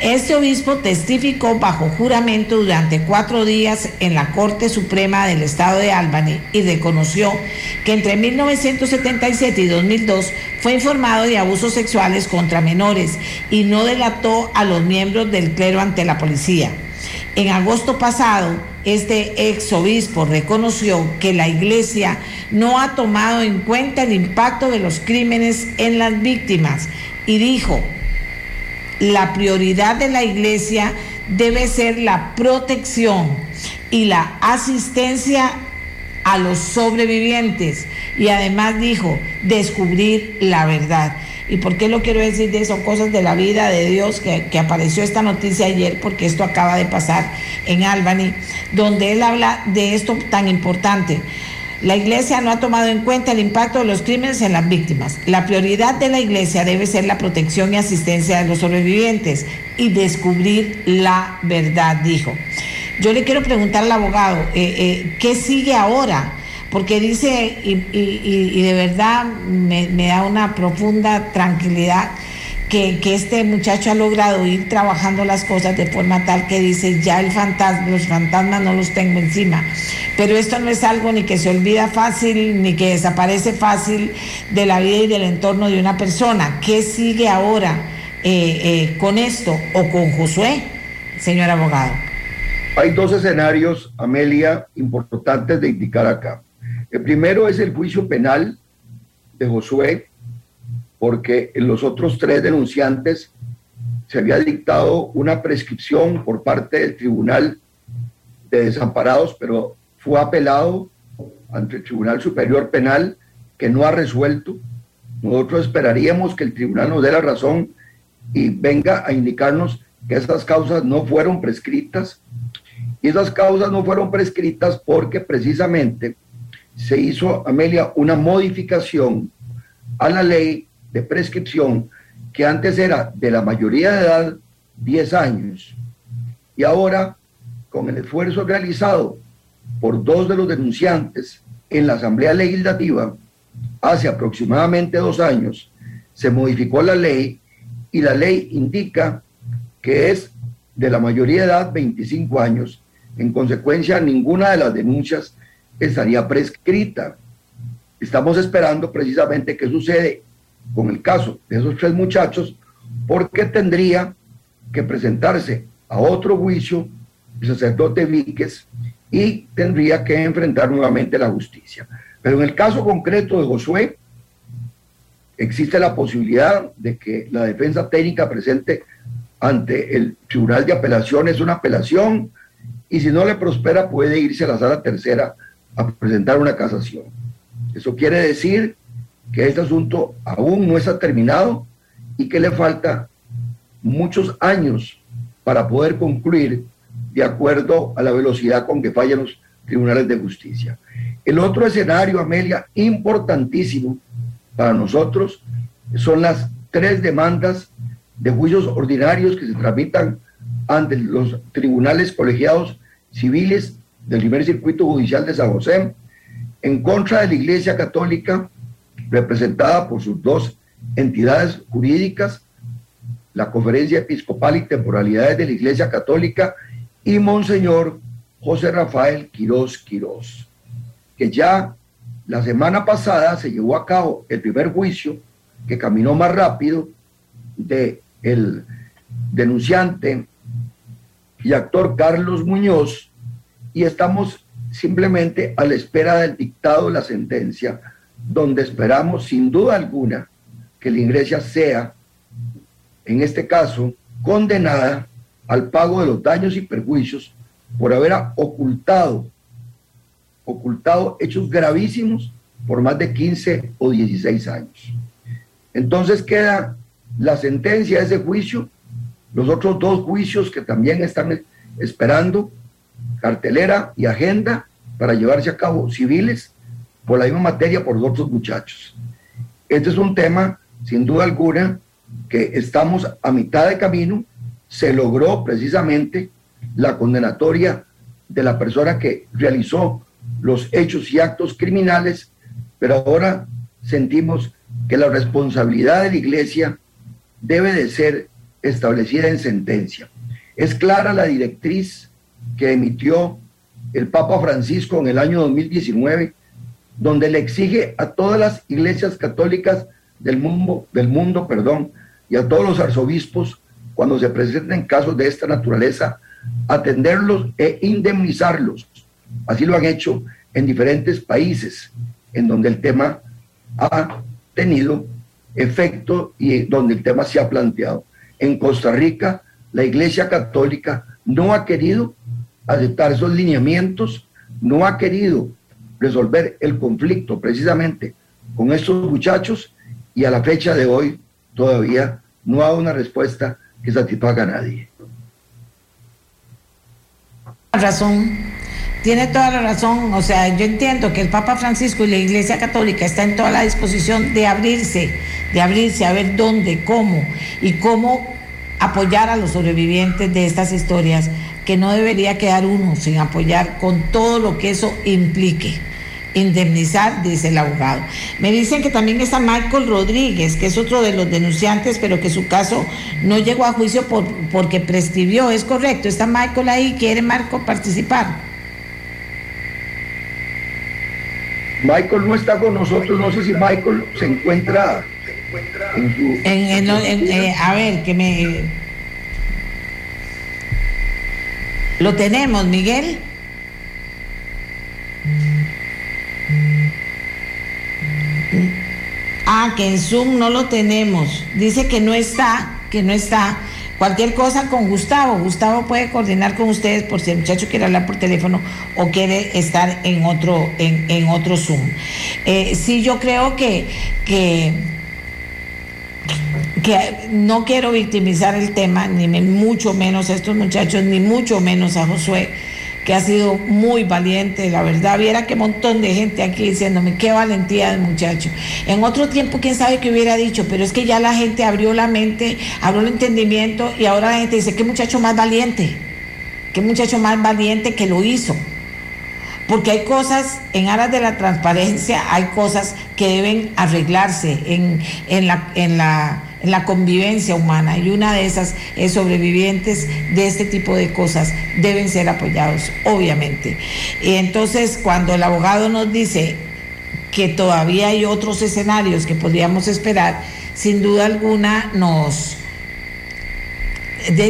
Este obispo testificó bajo juramento durante cuatro días en la Corte Suprema del Estado de Albany y reconoció que entre 1977 y 2002 fue informado de abusos sexuales contra menores y no delató a los miembros del clero ante la policía. En agosto pasado, este ex obispo reconoció que la iglesia no ha tomado en cuenta el impacto de los crímenes en las víctimas y dijo, la prioridad de la iglesia debe ser la protección y la asistencia a los sobrevivientes y además dijo descubrir la verdad. ¿Y por qué lo quiero decir de eso? Cosas de la vida de Dios que, que, apareció esta noticia ayer, porque esto acaba de pasar en Albany, donde él habla de esto tan importante. La iglesia no ha tomado en cuenta el impacto de los crímenes en las víctimas. La prioridad de la iglesia debe ser la protección y asistencia de los sobrevivientes y descubrir la verdad, dijo. Yo le quiero preguntar al abogado, eh, eh, ¿qué sigue ahora? porque dice, y, de verdad me, da una profunda tranquilidad que, este muchacho ha logrado ir trabajando las cosas de forma tal que dice, ya el fantasma, los fantasmas no los tengo encima. Pero esto no es algo ni que se olvida fácil, ni que desaparece fácil de la vida y del entorno de una persona. ¿Qué sigue ahora eh, eh, con esto o con Josué, señor abogado? Hay dos escenarios, Amelia, importantes de indicar acá. El primero es el juicio penal de Josué, porque en los otros tres denunciantes se había dictado una prescripción por parte del Tribunal de Desamparados, pero fue apelado ante el Tribunal Superior Penal que no ha resuelto. Nosotros esperaríamos que el tribunal nos dé la razón y venga a indicarnos que esas causas no fueron prescritas. Y esas causas no fueron prescritas porque precisamente se hizo, Amelia, una modificación a la ley de prescripción que antes era de la mayoría de edad 10 años y ahora con el esfuerzo realizado por dos de los denunciantes en la Asamblea Legislativa hace aproximadamente dos años, se modificó la ley y la ley indica que es de la mayoría de edad 25 años. En consecuencia, ninguna de las denuncias estaría prescrita. Estamos esperando precisamente qué sucede con el caso de esos tres muchachos, porque tendría que presentarse a otro juicio el sacerdote Víquez y tendría que enfrentar nuevamente la justicia. Pero en el caso concreto de Josué, existe la posibilidad de que la defensa técnica presente ante el Tribunal de Apelaciones una apelación y si no le prospera puede irse a la sala tercera a presentar una casación. Eso quiere decir que este asunto aún no está terminado y que le falta muchos años para poder concluir de acuerdo a la velocidad con que fallan los tribunales de justicia. El otro escenario, Amelia, importantísimo para nosotros, son las tres demandas de juicios ordinarios que se tramitan ante los tribunales colegiados civiles del primer circuito judicial de San José en contra de la Iglesia Católica, representada por sus dos entidades jurídicas, la Conferencia Episcopal y Temporalidades de la Iglesia Católica y Monseñor José Rafael Quirós Quirós, que ya la semana pasada se llevó a cabo el primer juicio que caminó más rápido de el denunciante y actor Carlos Muñoz y estamos simplemente a la espera del dictado de la sentencia, donde esperamos sin duda alguna que la iglesia sea, en este caso, condenada al pago de los daños y perjuicios por haber ocultado, ocultado hechos gravísimos por más de 15 o 16 años. Entonces queda la sentencia de ese juicio, los otros dos juicios que también están esperando, cartelera y agenda para llevarse a cabo civiles por la misma materia por otros muchachos. Este es un tema, sin duda alguna, que estamos a mitad de camino. Se logró precisamente la condenatoria de la persona que realizó los hechos y actos criminales, pero ahora sentimos que la responsabilidad de la iglesia debe de ser establecida en sentencia. Es clara la directriz que emitió el Papa Francisco en el año 2019, donde le exige a todas las iglesias católicas del mundo, del mundo perdón, y a todos los arzobispos, cuando se presenten casos de esta naturaleza, atenderlos e indemnizarlos. Así lo han hecho en diferentes países en donde el tema ha tenido efecto y donde el tema se ha planteado. En Costa Rica, la Iglesia Católica no ha querido aceptar esos lineamientos, no ha querido resolver el conflicto precisamente con estos muchachos y a la fecha de hoy todavía no ha una respuesta que satisfaga a nadie. Razón, tiene toda la razón. O sea, yo entiendo que el Papa Francisco y la Iglesia Católica están en toda la disposición de abrirse, de abrirse a ver dónde, cómo y cómo apoyar a los sobrevivientes de estas historias, que no debería quedar uno sin apoyar con todo lo que eso implique indemnizar, dice el abogado. Me dicen que también está Michael Rodríguez, que es otro de los denunciantes, pero que su caso no llegó a juicio por, porque prescribió. Es correcto, está Michael ahí, quiere Marco participar. Michael no está con nosotros, no sé si Michael se encuentra en su... Eh, a ver, que me... Lo tenemos, Miguel. Ah, que en Zoom no lo tenemos. Dice que no está, que no está. Cualquier cosa con Gustavo. Gustavo puede coordinar con ustedes por si el muchacho quiere hablar por teléfono o quiere estar en otro, en, otro Zoom. Eh, sí, yo creo que, que, que no quiero victimizar el tema, ni mucho menos a estos muchachos, ni mucho menos a Josué que ha sido muy valiente, la verdad. Viera qué montón de gente aquí diciéndome, qué valentía del muchacho. En otro tiempo, quién sabe qué hubiera dicho, pero es que ya la gente abrió la mente, abrió el entendimiento y ahora la gente dice, qué muchacho más valiente, qué muchacho más valiente que lo hizo. Porque hay cosas, en aras de la transparencia, hay cosas que deben arreglarse en, en la... En la en la convivencia humana y una de esas es sobrevivientes de este tipo de cosas deben ser apoyados, obviamente. Y entonces cuando el abogado nos dice que todavía hay otros escenarios que podríamos esperar, sin duda alguna nos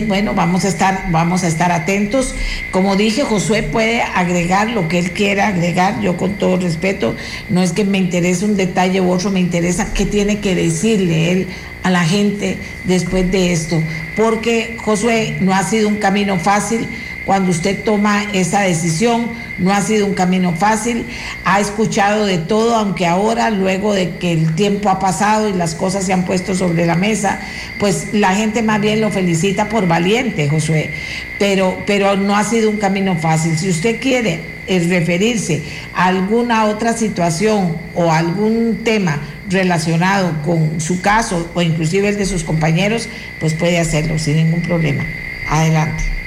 bueno, vamos a estar, vamos a estar atentos. Como dije, Josué puede agregar lo que él quiera agregar. Yo con todo respeto, no es que me interese un detalle u otro, me interesa qué tiene que decirle él a la gente después de esto. Porque Josué no ha sido un camino fácil. Cuando usted toma esa decisión. No ha sido un camino fácil, ha escuchado de todo, aunque ahora, luego de que el tiempo ha pasado y las cosas se han puesto sobre la mesa, pues la gente más bien lo felicita por valiente, Josué. Pero, pero no ha sido un camino fácil. Si usted quiere eh, referirse a alguna otra situación o algún tema relacionado con su caso o inclusive el de sus compañeros, pues puede hacerlo sin ningún problema. Adelante.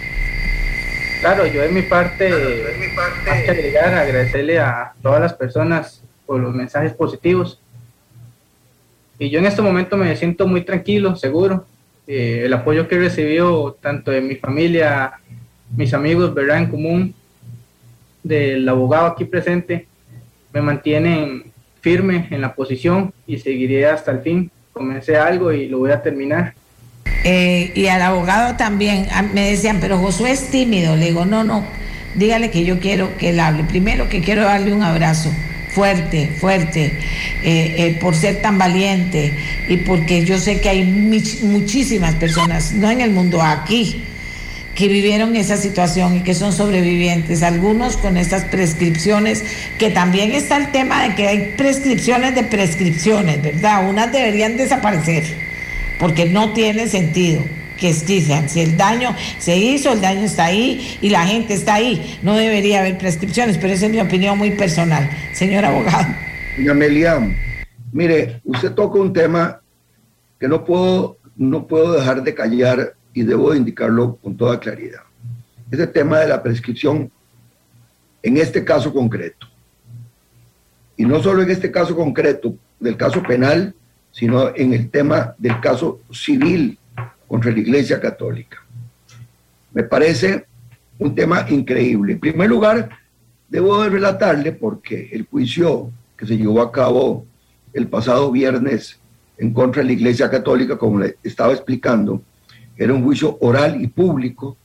Claro, yo en mi parte, más que agregar, agradecerle a todas las personas por los mensajes positivos. Y yo en este momento me siento muy tranquilo, seguro. Eh, el apoyo que he recibido tanto de mi familia, mis amigos, ¿verdad? En común, del abogado aquí presente, me mantienen firme en la posición y seguiré hasta el fin. Comencé algo y lo voy a terminar. Eh, y al abogado también ah, me decían, pero Josué es tímido. Le digo, no, no, dígale que yo quiero que él hable. Primero que quiero darle un abrazo fuerte, fuerte, eh, eh, por ser tan valiente y porque yo sé que hay muchísimas personas, no en el mundo, aquí, que vivieron esa situación y que son sobrevivientes, algunos con estas prescripciones, que también está el tema de que hay prescripciones de prescripciones, ¿verdad? Unas deberían desaparecer, porque no tiene sentido que existan. Si el daño se hizo, el daño está ahí y la gente está ahí, no debería haber prescripciones, pero esa es mi opinión muy personal. Señor abogado. Doña Amelia, mire, usted toca un tema que no puedo, no puedo dejar de callar y debo indicarlo con toda claridad. Ese tema de la prescripción en este caso concreto. Y no solo en este caso concreto, del caso penal, sino en el tema del caso civil contra la Iglesia Católica. Me parece un tema increíble. En primer lugar, debo relatarle porque el juicio que se llevó a cabo el pasado viernes en contra de la Iglesia Católica, como le estaba explicando, era un juicio oral y público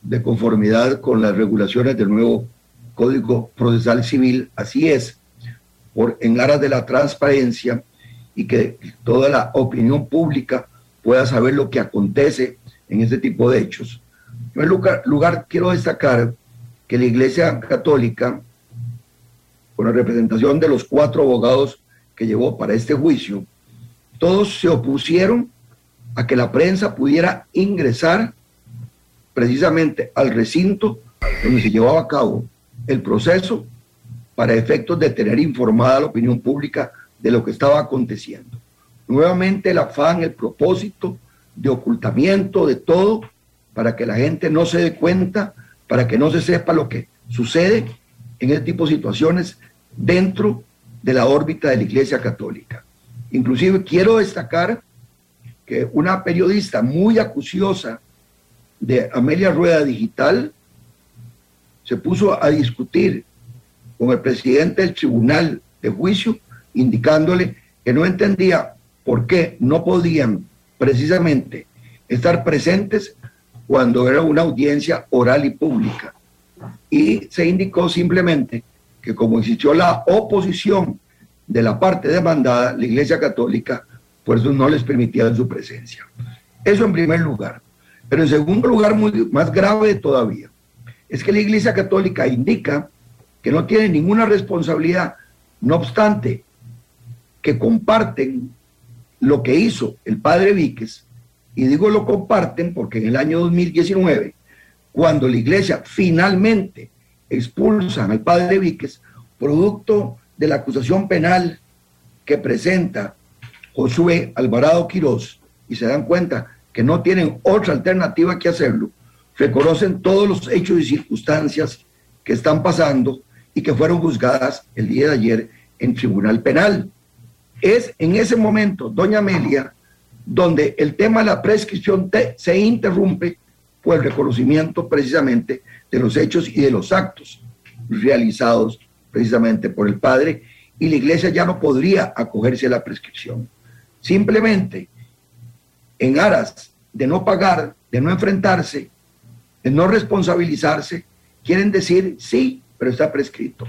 de conformidad con las regulaciones del nuevo Código Procesal Civil, así es, por, en aras de la transparencia y que toda la opinión pública pueda saber lo que acontece en este tipo de hechos. En lugar, quiero destacar que la Iglesia Católica, con la representación de los cuatro abogados que llevó para este juicio, todos se opusieron a que la prensa pudiera ingresar precisamente al recinto donde se llevaba a cabo el proceso para efectos de tener informada la opinión pública de lo que estaba aconteciendo. Nuevamente el afán, el propósito de ocultamiento de todo para que la gente no se dé cuenta, para que no se sepa lo que sucede en este tipo de situaciones dentro de la órbita de la Iglesia Católica. Inclusive quiero destacar que una periodista muy acuciosa de Amelia Rueda Digital se puso a discutir con el presidente del tribunal de juicio, indicándole que no entendía por qué no podían precisamente estar presentes cuando era una audiencia oral y pública. Y se indicó simplemente que como existió la oposición de la parte demandada, la Iglesia Católica por eso no les permitía su presencia. Eso en primer lugar. Pero en segundo lugar, muy, más grave todavía, es que la Iglesia Católica indica que no tiene ninguna responsabilidad, no obstante que comparten lo que hizo el padre Víquez, y digo lo comparten porque en el año 2019, cuando la iglesia finalmente expulsan al padre Víquez, producto de la acusación penal que presenta Josué Alvarado Quirós y se dan cuenta que no tienen otra alternativa que hacerlo, reconocen todos los hechos y circunstancias que están pasando y que fueron juzgadas el día de ayer en tribunal penal. Es en ese momento, doña Amelia, donde el tema de la prescripción se interrumpe por el reconocimiento precisamente de los hechos y de los actos realizados precisamente por el padre y la iglesia ya no podría acogerse a la prescripción. Simplemente, en aras de no pagar, de no enfrentarse, de no responsabilizarse, quieren decir sí, pero está prescrito.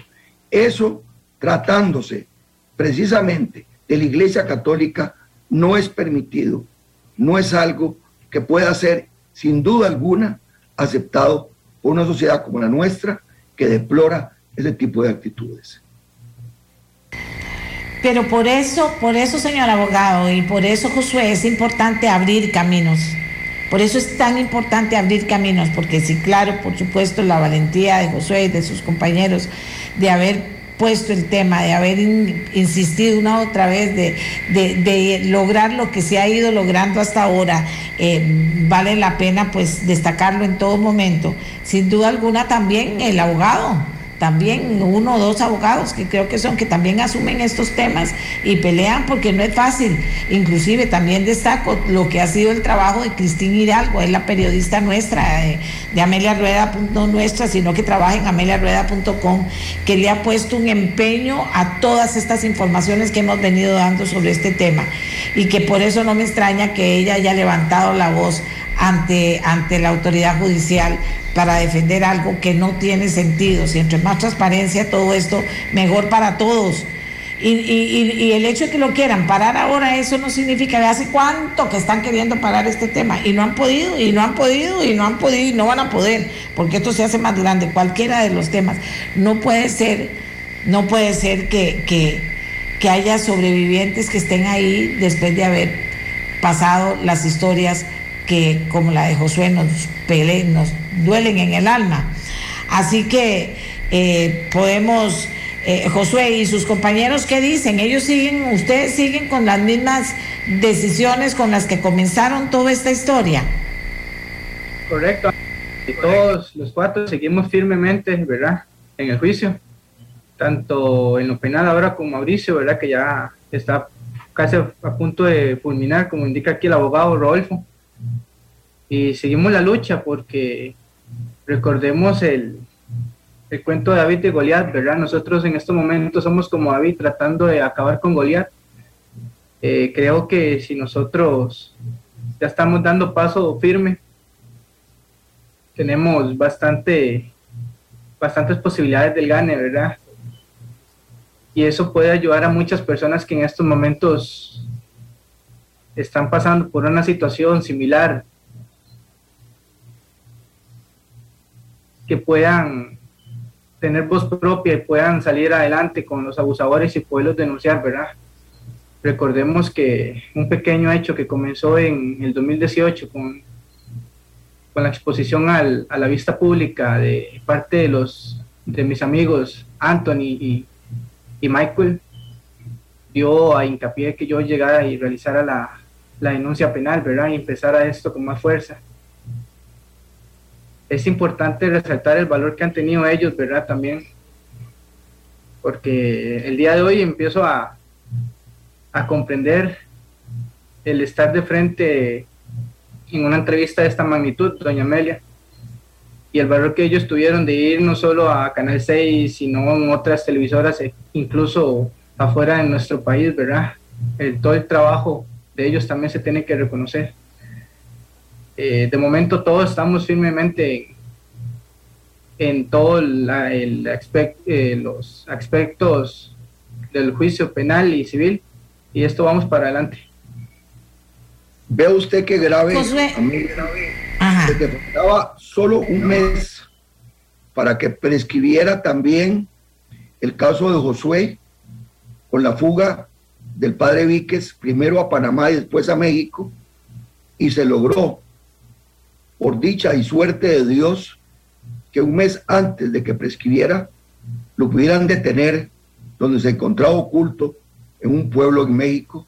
Eso, tratándose precisamente de la Iglesia Católica, no es permitido, no es algo que pueda ser, sin duda alguna, aceptado por una sociedad como la nuestra que deplora ese tipo de actitudes. Pero por eso, por eso, señor abogado, y por eso, Josué, es importante abrir caminos. Por eso es tan importante abrir caminos, porque sí, claro, por supuesto, la valentía de Josué y de sus compañeros de haber puesto el tema, de haber insistido una otra vez, de, lograr lo que se ha ido logrando hasta ahora, eh, vale la pena pues destacarlo en todo momento. Sin duda alguna también el abogado también uno o dos abogados que creo que son que también asumen estos temas y pelean porque no es fácil. Inclusive también destaco lo que ha sido el trabajo de Cristina Hidalgo, es la periodista nuestra de, de Amelia Rueda, no nuestra, sino que trabaja en ameliarueda.com, que le ha puesto un empeño a todas estas informaciones que hemos venido dando sobre este tema y que por eso no me extraña que ella haya levantado la voz ante, ante la autoridad judicial para defender algo que no tiene sentido. Si entre más transparencia todo esto, mejor para todos. Y, y, el hecho de que lo quieran parar ahora, eso no significa, de hace cuánto que están queriendo parar este tema y no han podido, y no han podido, y no han podido, y no van a poder, porque esto se hace más grande, cualquiera de los temas. No puede ser, no puede ser que, que, que haya sobrevivientes que estén ahí después de haber pasado las historias que como la de Josué nos, pele, nos duelen en el alma. Así que eh, podemos, eh, Josué y sus compañeros, ¿qué dicen? Ellos siguen, ustedes siguen con las mismas decisiones con las que comenzaron toda esta historia. Correcto. Y todos los cuatro seguimos firmemente, ¿verdad? En el juicio, tanto en lo penal ahora con Mauricio, ¿verdad? Que ya está casi a punto de fulminar, como indica aquí el abogado Rodolfo y seguimos la lucha porque recordemos el, el cuento de David y Goliat, ¿verdad? Nosotros en estos momentos somos como David tratando de acabar con Goliat. Eh, creo que si nosotros ya estamos dando paso firme, tenemos bastante, bastantes posibilidades del gane, ¿verdad? Y eso puede ayudar a muchas personas que en estos momentos están pasando por una situación similar que puedan tener voz propia y puedan salir adelante con los abusadores y poderlos denunciar, ¿verdad? Recordemos que un pequeño hecho que comenzó en el 2018 con, con la exposición al, a la vista pública de parte de, los, de mis amigos Anthony y, y Michael, dio a hincapié que yo llegara y realizara la, la denuncia penal, ¿verdad? Y empezara esto con más fuerza es importante resaltar el valor que han tenido ellos, ¿verdad? También, porque el día de hoy empiezo a, a comprender el estar de frente en una entrevista de esta magnitud, doña Amelia, y el valor que ellos tuvieron de ir no solo a Canal 6, sino en otras televisoras, e incluso afuera de nuestro país, ¿verdad? El, todo el trabajo de ellos también se tiene que reconocer. Eh, de momento todos estamos firmemente en todos eh, los aspectos del juicio penal y civil y esto vamos para adelante. Ve usted que grave, a mí, que faltaba solo un mes para que prescribiera también el caso de Josué con la fuga del padre Víquez, primero a Panamá y después a México, y se logró por dicha y suerte de Dios, que un mes antes de que prescribiera, lo pudieran detener donde se encontraba oculto en un pueblo en México,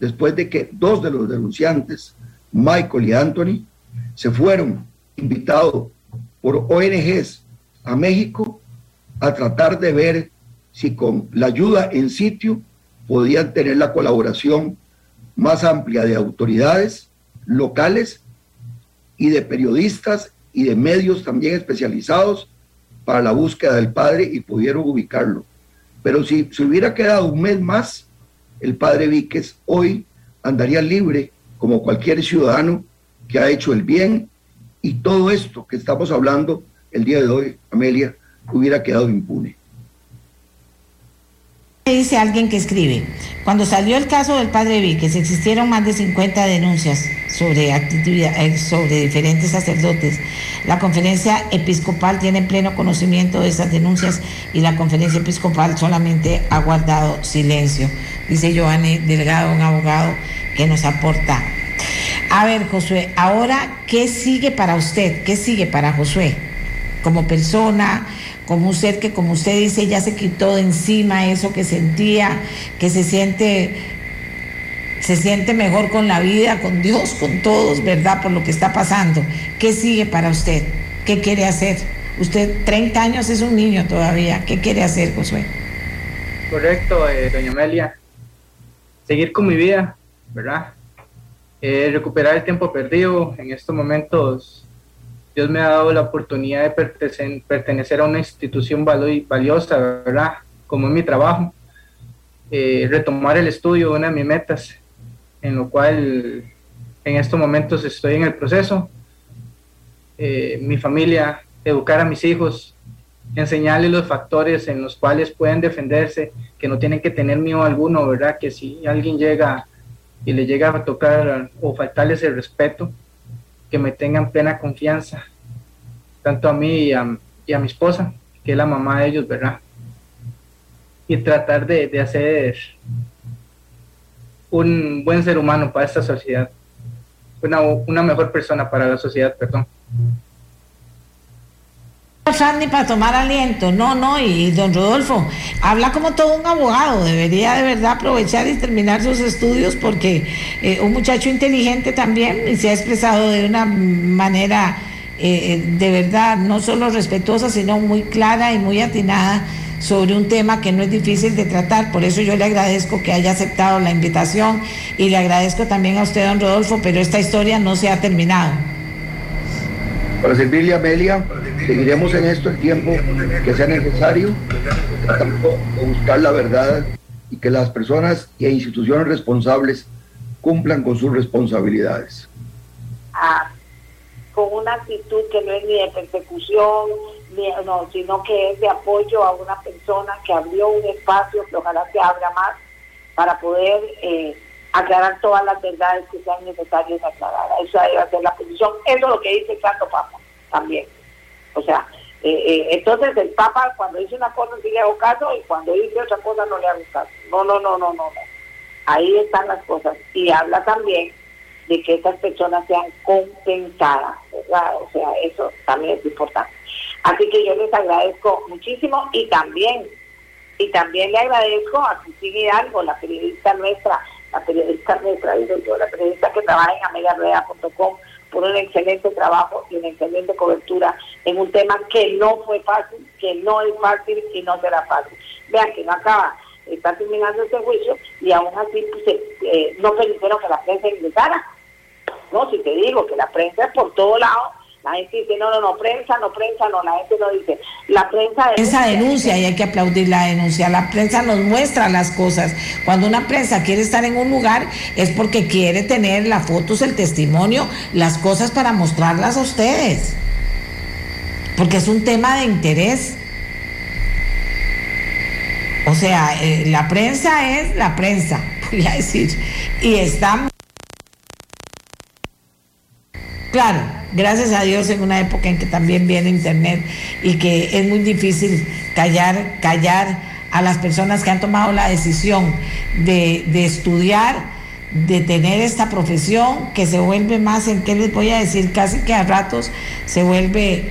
después de que dos de los denunciantes, Michael y Anthony, se fueron invitados por ONGs a México a tratar de ver si con la ayuda en sitio podían tener la colaboración más amplia de autoridades locales y de periodistas y de medios también especializados para la búsqueda del padre y pudieron ubicarlo. Pero si se hubiera quedado un mes más, el padre Víquez hoy andaría libre como cualquier ciudadano que ha hecho el bien y todo esto que estamos hablando el día de hoy, Amelia, hubiera quedado impune. Dice alguien que escribe, cuando salió el caso del padre Víquez, existieron más de 50 denuncias sobre, eh, sobre diferentes sacerdotes. La conferencia episcopal tiene pleno conocimiento de esas denuncias y la conferencia episcopal solamente ha guardado silencio, dice Giovanni Delgado, un abogado que nos aporta. A ver, Josué, ahora, ¿qué sigue para usted? ¿Qué sigue para Josué? Como persona, como ser que, como usted dice, ya se quitó de encima eso que sentía, que se siente, se siente mejor con la vida, con Dios, con todos, ¿verdad? Por lo que está pasando. ¿Qué sigue para usted? ¿Qué quiere hacer? Usted, 30 años, es un niño todavía. ¿Qué quiere hacer, Josué? Correcto, eh, doña Amelia. Seguir con mi vida, ¿verdad? Eh, recuperar el tiempo perdido. En estos momentos Dios me ha dado la oportunidad de pertenecer, a una institución valiosa, ¿verdad? Como es mi trabajo. Eh, retomar el estudio, una de mis metas, en lo cual en estos momentos estoy en el proceso. Eh, mi familia, educar a mis hijos, enseñarles los factores en los cuales pueden defenderse, que no tienen que tener miedo alguno, ¿verdad? Que si alguien llega y le llega a tocar o faltarles el respeto, que me tengan plena confianza, tanto a mí y a, mi esposa, que es la mamá de ellos, ¿verdad? Y tratar de, hacer un buen ser humano para esta sociedad, una, una mejor persona para la sociedad, perdón ni para tomar aliento, no, no, y don Rodolfo habla como todo un abogado, debería de verdad aprovechar y terminar sus estudios porque eh, un muchacho inteligente también y se ha expresado de una manera eh, eh, de verdad no solo respetuosa, sino muy clara y muy atinada sobre un tema que no es difícil de tratar, por eso yo le agradezco que haya aceptado la invitación y le agradezco también a usted, don Rodolfo, pero esta historia no se ha terminado. Para servirle a Amelia, seguiremos en esto el tiempo que sea necesario, tratando buscar la verdad y que las personas e instituciones responsables cumplan con sus responsabilidades. Ah, con una actitud que no es ni de persecución, ni, no, sino que es de apoyo a una persona que abrió un espacio que ojalá se abra más para poder eh, aclarar todas las verdades que sean necesarias aclarar. Esa debe ser la posición. Eso es lo que dice Santo Papa también. O sea, eh, eh, entonces el Papa cuando dice una cosa sí le hago caso y cuando dice otra cosa no le hago caso. No, no, no, no, no. Ahí están las cosas. Y habla también de que estas personas sean compensadas, ¿verdad? O sea, eso también es importante. Así que yo les agradezco muchísimo y también, y también le agradezco a Cristina Hidalgo, la periodista nuestra, la periodista nuestra, digo yo, la periodista que trabaja en amegarueda.com, por un excelente trabajo y una excelente cobertura en un tema que no fue fácil, que no es fácil y no será fácil. Vean que no acaba, está terminando este juicio y aún así pues, eh, no permitieron que la prensa ingresara. No, si te digo que la prensa por todo lado la gente dice, no, no, no, prensa, no, prensa, no, la gente no dice. La prensa denuncia. denuncia y hay que aplaudir la denuncia. La prensa nos muestra las cosas. Cuando una prensa quiere estar en un lugar es porque quiere tener las fotos, el testimonio, las cosas para mostrarlas a ustedes. Porque es un tema de interés. O sea, eh, la prensa es la prensa, voy a decir. Y está Claro, gracias a Dios en una época en que también viene Internet y que es muy difícil callar, callar a las personas que han tomado la decisión de, estudiar, de tener esta profesión, que se vuelve más en, ¿qué les voy a decir? Casi que a ratos se vuelve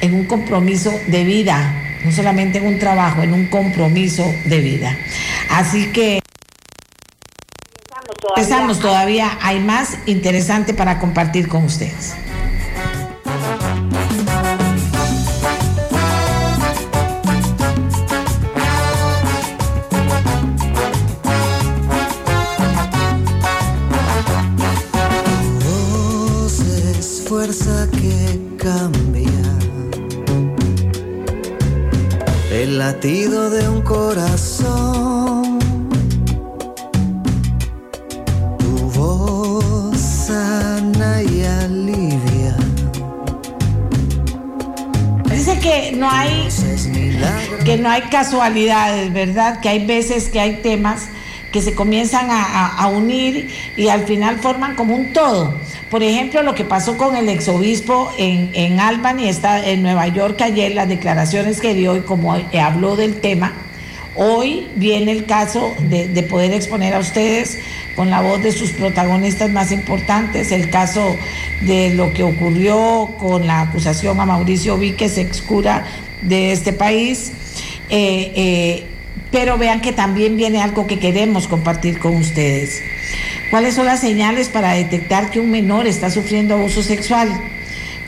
en un compromiso de vida, no solamente en un trabajo, en un compromiso de vida. Así que... Empezamos todavía, hay más interesante para compartir con ustedes. fuerza que cambia el latido de un corazón no hay casualidades, ¿verdad? Que hay veces que hay temas que se comienzan a, unir y al final forman como un todo. Por ejemplo, lo que pasó con el exobispo en, en Albany, está en Nueva York ayer, las declaraciones que dio y como habló del tema, hoy viene el caso de, de poder exponer a ustedes con la voz de sus protagonistas más importantes, el caso de lo que ocurrió con la acusación a Mauricio Víquez, excura de este país. Eh, eh, pero vean que también viene algo que queremos compartir con ustedes. ¿Cuáles son las señales para detectar que un menor está sufriendo abuso sexual?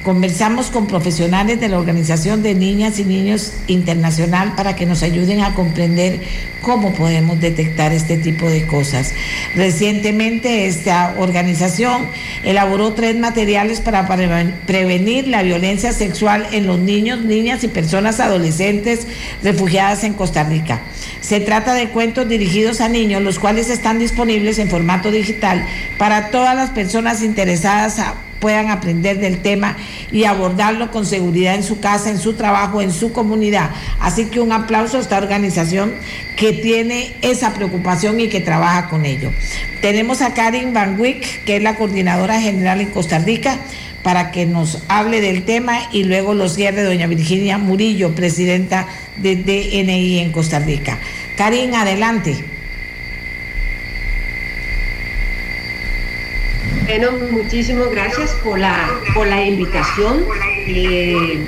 Conversamos con profesionales de la Organización de Niñas y Niños Internacional para que nos ayuden a comprender cómo podemos detectar este tipo de cosas. Recientemente esta organización elaboró tres materiales para prevenir la violencia sexual en los niños, niñas y personas adolescentes refugiadas en Costa Rica. Se trata de cuentos dirigidos a niños, los cuales están disponibles en formato digital para todas las personas interesadas a puedan aprender del tema y abordarlo con seguridad en su casa, en su trabajo, en su comunidad. Así que un aplauso a esta organización que tiene esa preocupación y que trabaja con ello. Tenemos a Karin Van Wyck, que es la coordinadora general en Costa Rica, para que nos hable del tema y luego los cierre doña Virginia Murillo, presidenta de DNI en Costa Rica. Karin, adelante. Bueno, muchísimas gracias por la, por la invitación. Eh,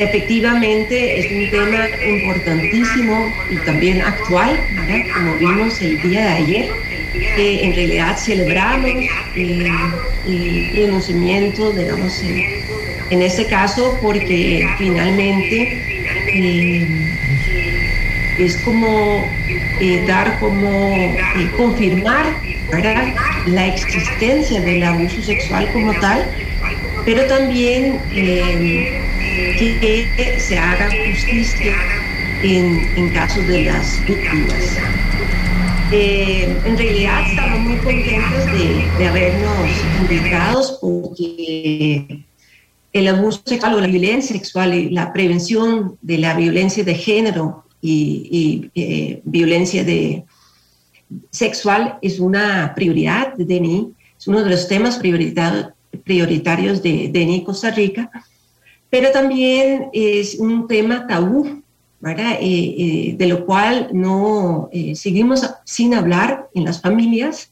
efectivamente es un tema importantísimo y también actual, como vimos el día de ayer, que en realidad celebramos eh, el reconocimiento, digamos, en, este caso, porque finalmente eh, es como dar como confirmar la existencia del abuso sexual como tal, pero también eh, que se haga justicia en, en caso de las víctimas. Eh, en realidad estamos muy contentos de, de habernos invitados porque el abuso sexual o la violencia sexual y la prevención de la violencia de género y, eh, violencia de, sexual es una prioridad de DNI, es uno de los temas prioritarios de DNI Costa Rica, pero también es un tema tabú. Eh, eh, de lo cual no seguimos sin hablar en las familias.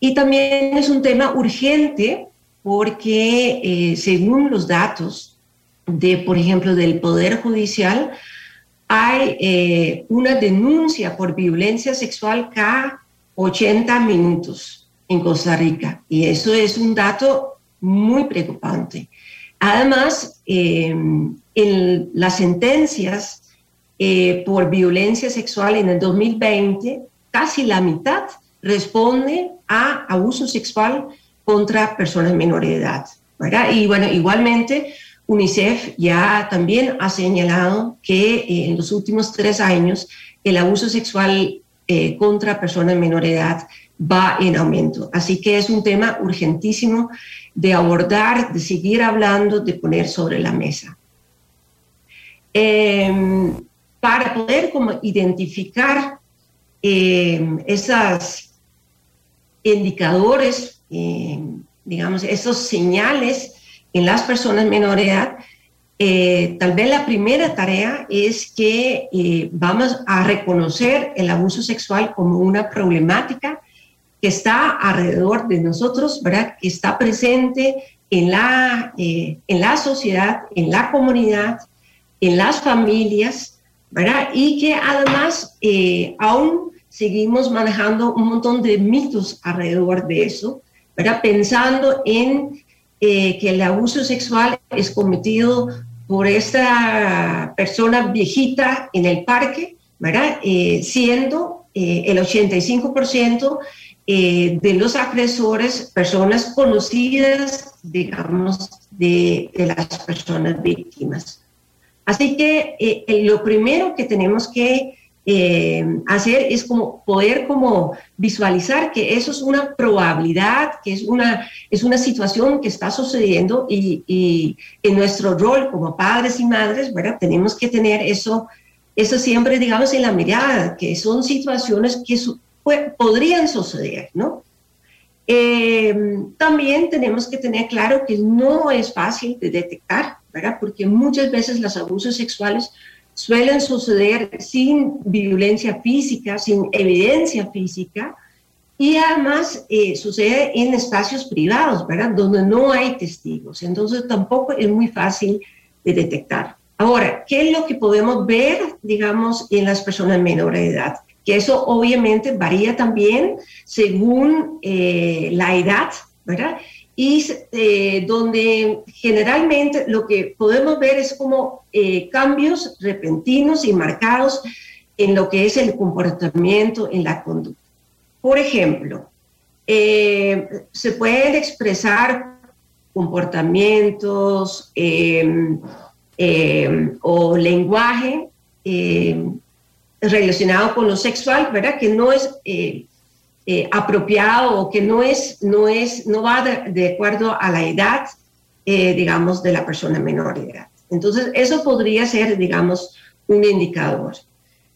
Y también es un tema urgente porque según los datos de, por ejemplo, del Poder Judicial, hay eh, una denuncia por violencia sexual cada 80 minutos en Costa Rica y eso es un dato muy preocupante. Además, eh, en las sentencias eh, por violencia sexual en el 2020, casi la mitad responde a abuso sexual contra personas menores de edad. Y bueno, igualmente, UNICEF ya también ha señalado que eh, en los últimos tres años el abuso sexual eh, contra personas menor de edad va en aumento. Así que es un tema urgentísimo de abordar, de seguir hablando, de poner sobre la mesa. Em, para poder como identificar em, esos indicadores, em, digamos, esos señales en las personas menores de edad, eh, tal vez la primera tarea es que eh, vamos a reconocer el abuso sexual como una problemática que está alrededor de nosotros, ¿verdad? Que está presente en la, eh, en la sociedad, en la comunidad, en las familias, ¿verdad? Y que además aún seguimos manejando un montón de mitos alrededor de eso, ¿verdad? Pensando en eh, que el abuso sexual es cometido por esta persona viejita en el parque, ¿verdad? Eh, siendo eh, el 85% de los agresores personas conocidas, digamos, de, de las personas víctimas. Así que lo primero que tenemos que eh, hacer es como poder como visualizar que eso es una probabilidad, que es una, es una situación que está sucediendo y, y en nuestro rol como padres y madres, ¿verdad? Tenemos que tener eso, eso siempre, digamos, en la mirada, que son situaciones que podrían suceder, ¿no? Eh, también tenemos que tener claro que no es fácil de detectar, ¿verdad? Porque muchas veces los abusos sexuales suelen suceder sin violencia física, sin evidencia física, y además eh, sucede en espacios privados, ¿verdad? Donde no hay testigos. Entonces tampoco es muy fácil de detectar. Ahora, ¿qué es lo que podemos ver, digamos, en las personas menores de edad? Que eso obviamente varía también según eh, la edad, ¿verdad? Y eh, donde generalmente lo que podemos ver es como eh, cambios repentinos y marcados en lo que es el comportamiento, en la conducta. Por ejemplo, eh, se pueden expresar comportamientos em, em, o lenguaje relacionado con lo sexual, ¿verdad? Que no es eh, apropiado o que no, es, no, es, no va de, acuerdo a la edad, eh, digamos, de la persona menor de edad. Entonces, eso podría ser, digamos, un indicador.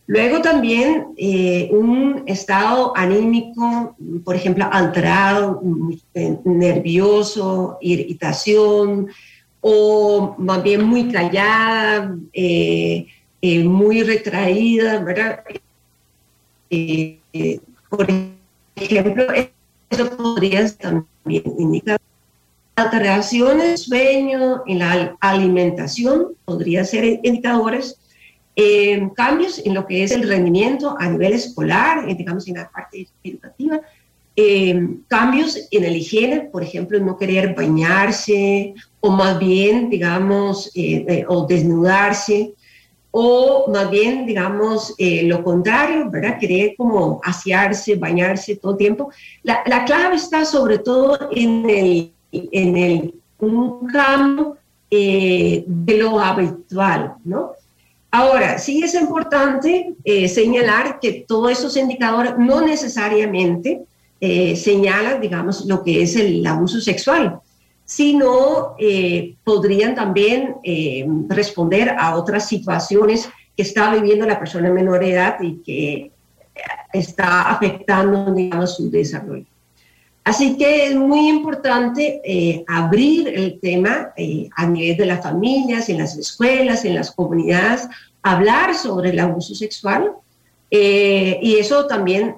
Luego también eh, un estado anímico, por ejemplo, alterado, nervioso, irritación, o más bien muy callada, muy retraída, ¿verdad? por ejemplo, eso podría también indicar alteraciones, sueño, en la alimentación, podría ser indicadores, eh, cambios en lo que es el rendimiento a nivel escolar, eh, digamos en la parte educativa, eh, cambios en el higiene, por ejemplo, no querer bañarse o más bien, digamos, o desnudarse, o más bien, digamos, eh, lo contrario, ¿verdad? Querer como asearse, bañarse todo el tiempo. La, la clave está sobre todo en el, en el un campo eh, de lo habitual, ¿no? Ahora, sí es importante eh, señalar que todos esos indicadores no necesariamente señalan, digamos, lo que es el abuso sexual sino eh, podrían también eh, responder a otras situaciones que está viviendo la persona menor de edad y que está afectando, digamos, su desarrollo. Así que es muy importante eh, abrir el tema a nivel de las familias, en las escuelas, en las comunidades, hablar sobre el abuso sexual y eso también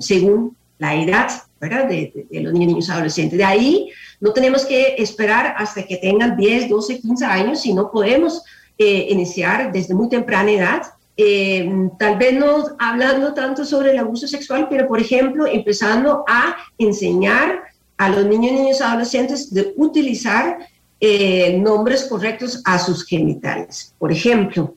según la edad ¿verdad? De, de, los niños y adolescentes. De ahí no tenemos que esperar hasta que tengan 10, 12, 15 años, sino podemos eh, iniciar desde muy temprana edad. Eh, tal vez no hablando tanto sobre el abuso sexual, pero por ejemplo, empezando a enseñar a los niños niños adolescentes de utilizar eh, nombres correctos a sus genitales. Por ejemplo,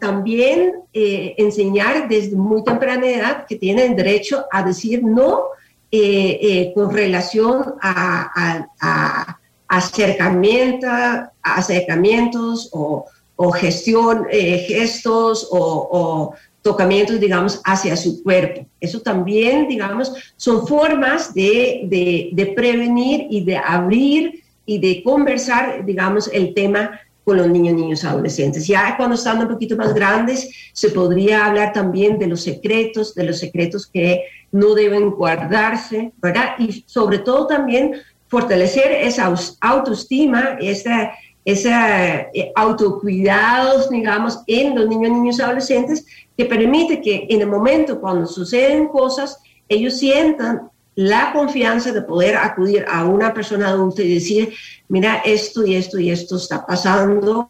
también enseñar desde muy temprana edad que tienen derecho a decir no eh, eh, con relación a, acercamientos o, gestión, eh, gestos o, tocamientos, digamos, hacia su cuerpo. Eso también, digamos, son formas de prevenir y de abrir y de conversar, digamos, el tema con los niños, niños, adolescentes. Ya cuando están un poquito más grandes, se podría hablar también de los secretos, de los secretos que no deben guardarse, ¿verdad? Y sobre todo también fortalecer esa autoestima, esa, esa eh, autocuidados, digamos, en los niños, niños, adolescentes, que permite que en el momento cuando suceden cosas, ellos sientan la confianza de poder acudir a una persona adulta y decir, mira, esto y esto y esto está pasando,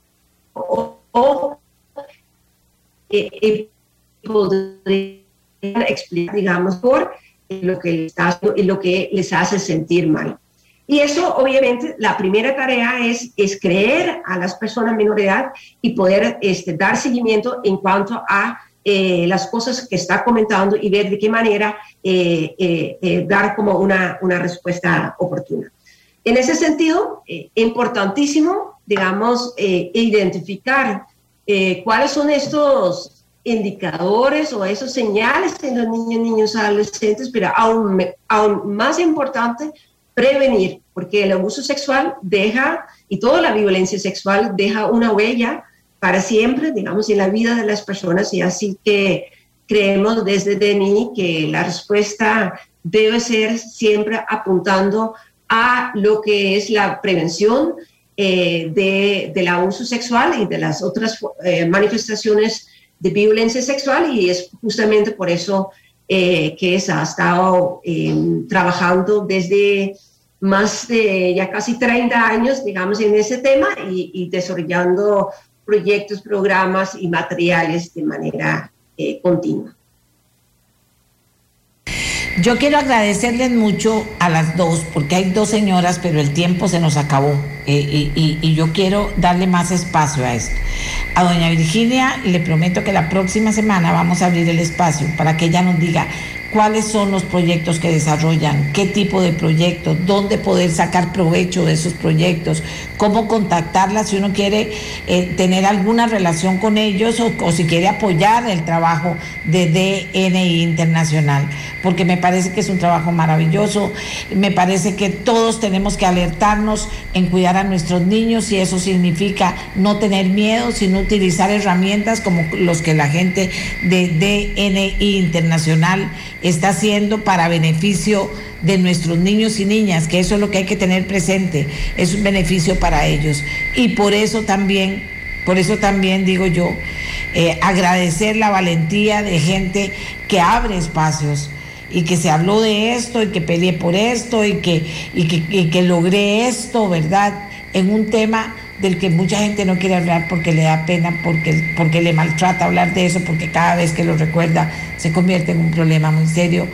o, eh, eh explicar, digamos, por lo que, les lo que les hace sentir mal. Y eso, obviamente, la primera tarea es, es creer a las personas menor edad y poder este, dar seguimiento en cuanto a eh, las cosas que está comentando y ver de qué manera eh, eh, dar como una, una, respuesta oportuna. En ese sentido, importantísimo, digamos, identificar cuáles son estos indicadores o esos señales en los niños, niños, adolescentes, pero aún, aún más importante, prevenir, porque el abuso sexual deja, y toda la violencia sexual deja una huella para siempre, digamos, en la vida de las personas, y así que creemos desde DENI que la respuesta debe ser siempre apuntando a lo que es la prevención eh, de, del abuso sexual y de las otras eh, manifestaciones de violencia sexual. Y es justamente por eso eh, que se ha estado trabajando desde más de ya casi 30 años, digamos, en ese tema y, y desarrollando proyectos, programas y materiales de manera continua. Yo quiero agradecerles mucho a las dos, porque hay dos señoras, pero el tiempo se nos acabó eh, y, y, yo quiero darle más espacio a esto. A doña Virginia le prometo que la próxima semana vamos a abrir el espacio para que ella nos diga cuáles son los proyectos que desarrollan, qué tipo de proyectos, dónde poder sacar provecho de esos proyectos, cómo contactarlas si uno quiere eh, tener alguna relación con ellos o, o, si quiere apoyar el trabajo de DNI Internacional, porque me parece que es un trabajo maravilloso, me parece que todos tenemos que alertarnos en cuidar a nuestros niños y eso significa no tener miedo, sino utilizar herramientas como los que la gente de DNI Internacional está haciendo para beneficio de nuestros niños y niñas, que eso es lo que hay que tener presente, es un beneficio para ellos. Y por eso también, por eso también digo yo, eh, agradecer la valentía de gente que abre espacios y que se habló de esto y que peleé por esto y que, y que, y que logré esto, ¿verdad? En un tema del que mucha gente no quiere hablar porque le da pena, porque, porque le maltrata hablar de eso, porque cada vez que lo recuerda se convierte en un problema muy serio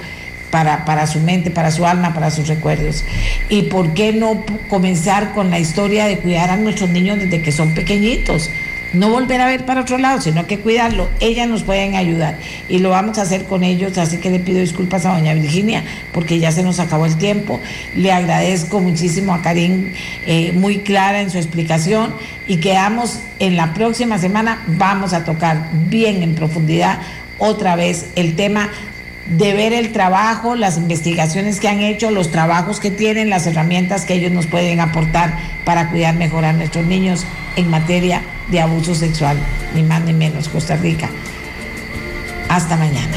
para, para su mente, para su alma, para sus recuerdos. ¿Y por qué no comenzar con la historia de cuidar a nuestros niños desde que son pequeñitos? No volver a ver para otro lado, sino que cuidarlo. Ellas nos pueden ayudar y lo vamos a hacer con ellos, así que le pido disculpas a doña Virginia porque ya se nos acabó el tiempo. Le agradezco muchísimo a Karim, eh, muy clara en su explicación y quedamos en la próxima semana, vamos a tocar bien en profundidad otra vez el tema de ver el trabajo, las investigaciones que han hecho, los trabajos que tienen, las herramientas que ellos nos pueden aportar para cuidar mejor a nuestros niños en materia de abuso sexual, ni más ni menos, Costa Rica. Hasta mañana.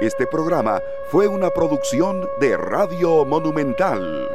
Este programa fue una producción de Radio Monumental.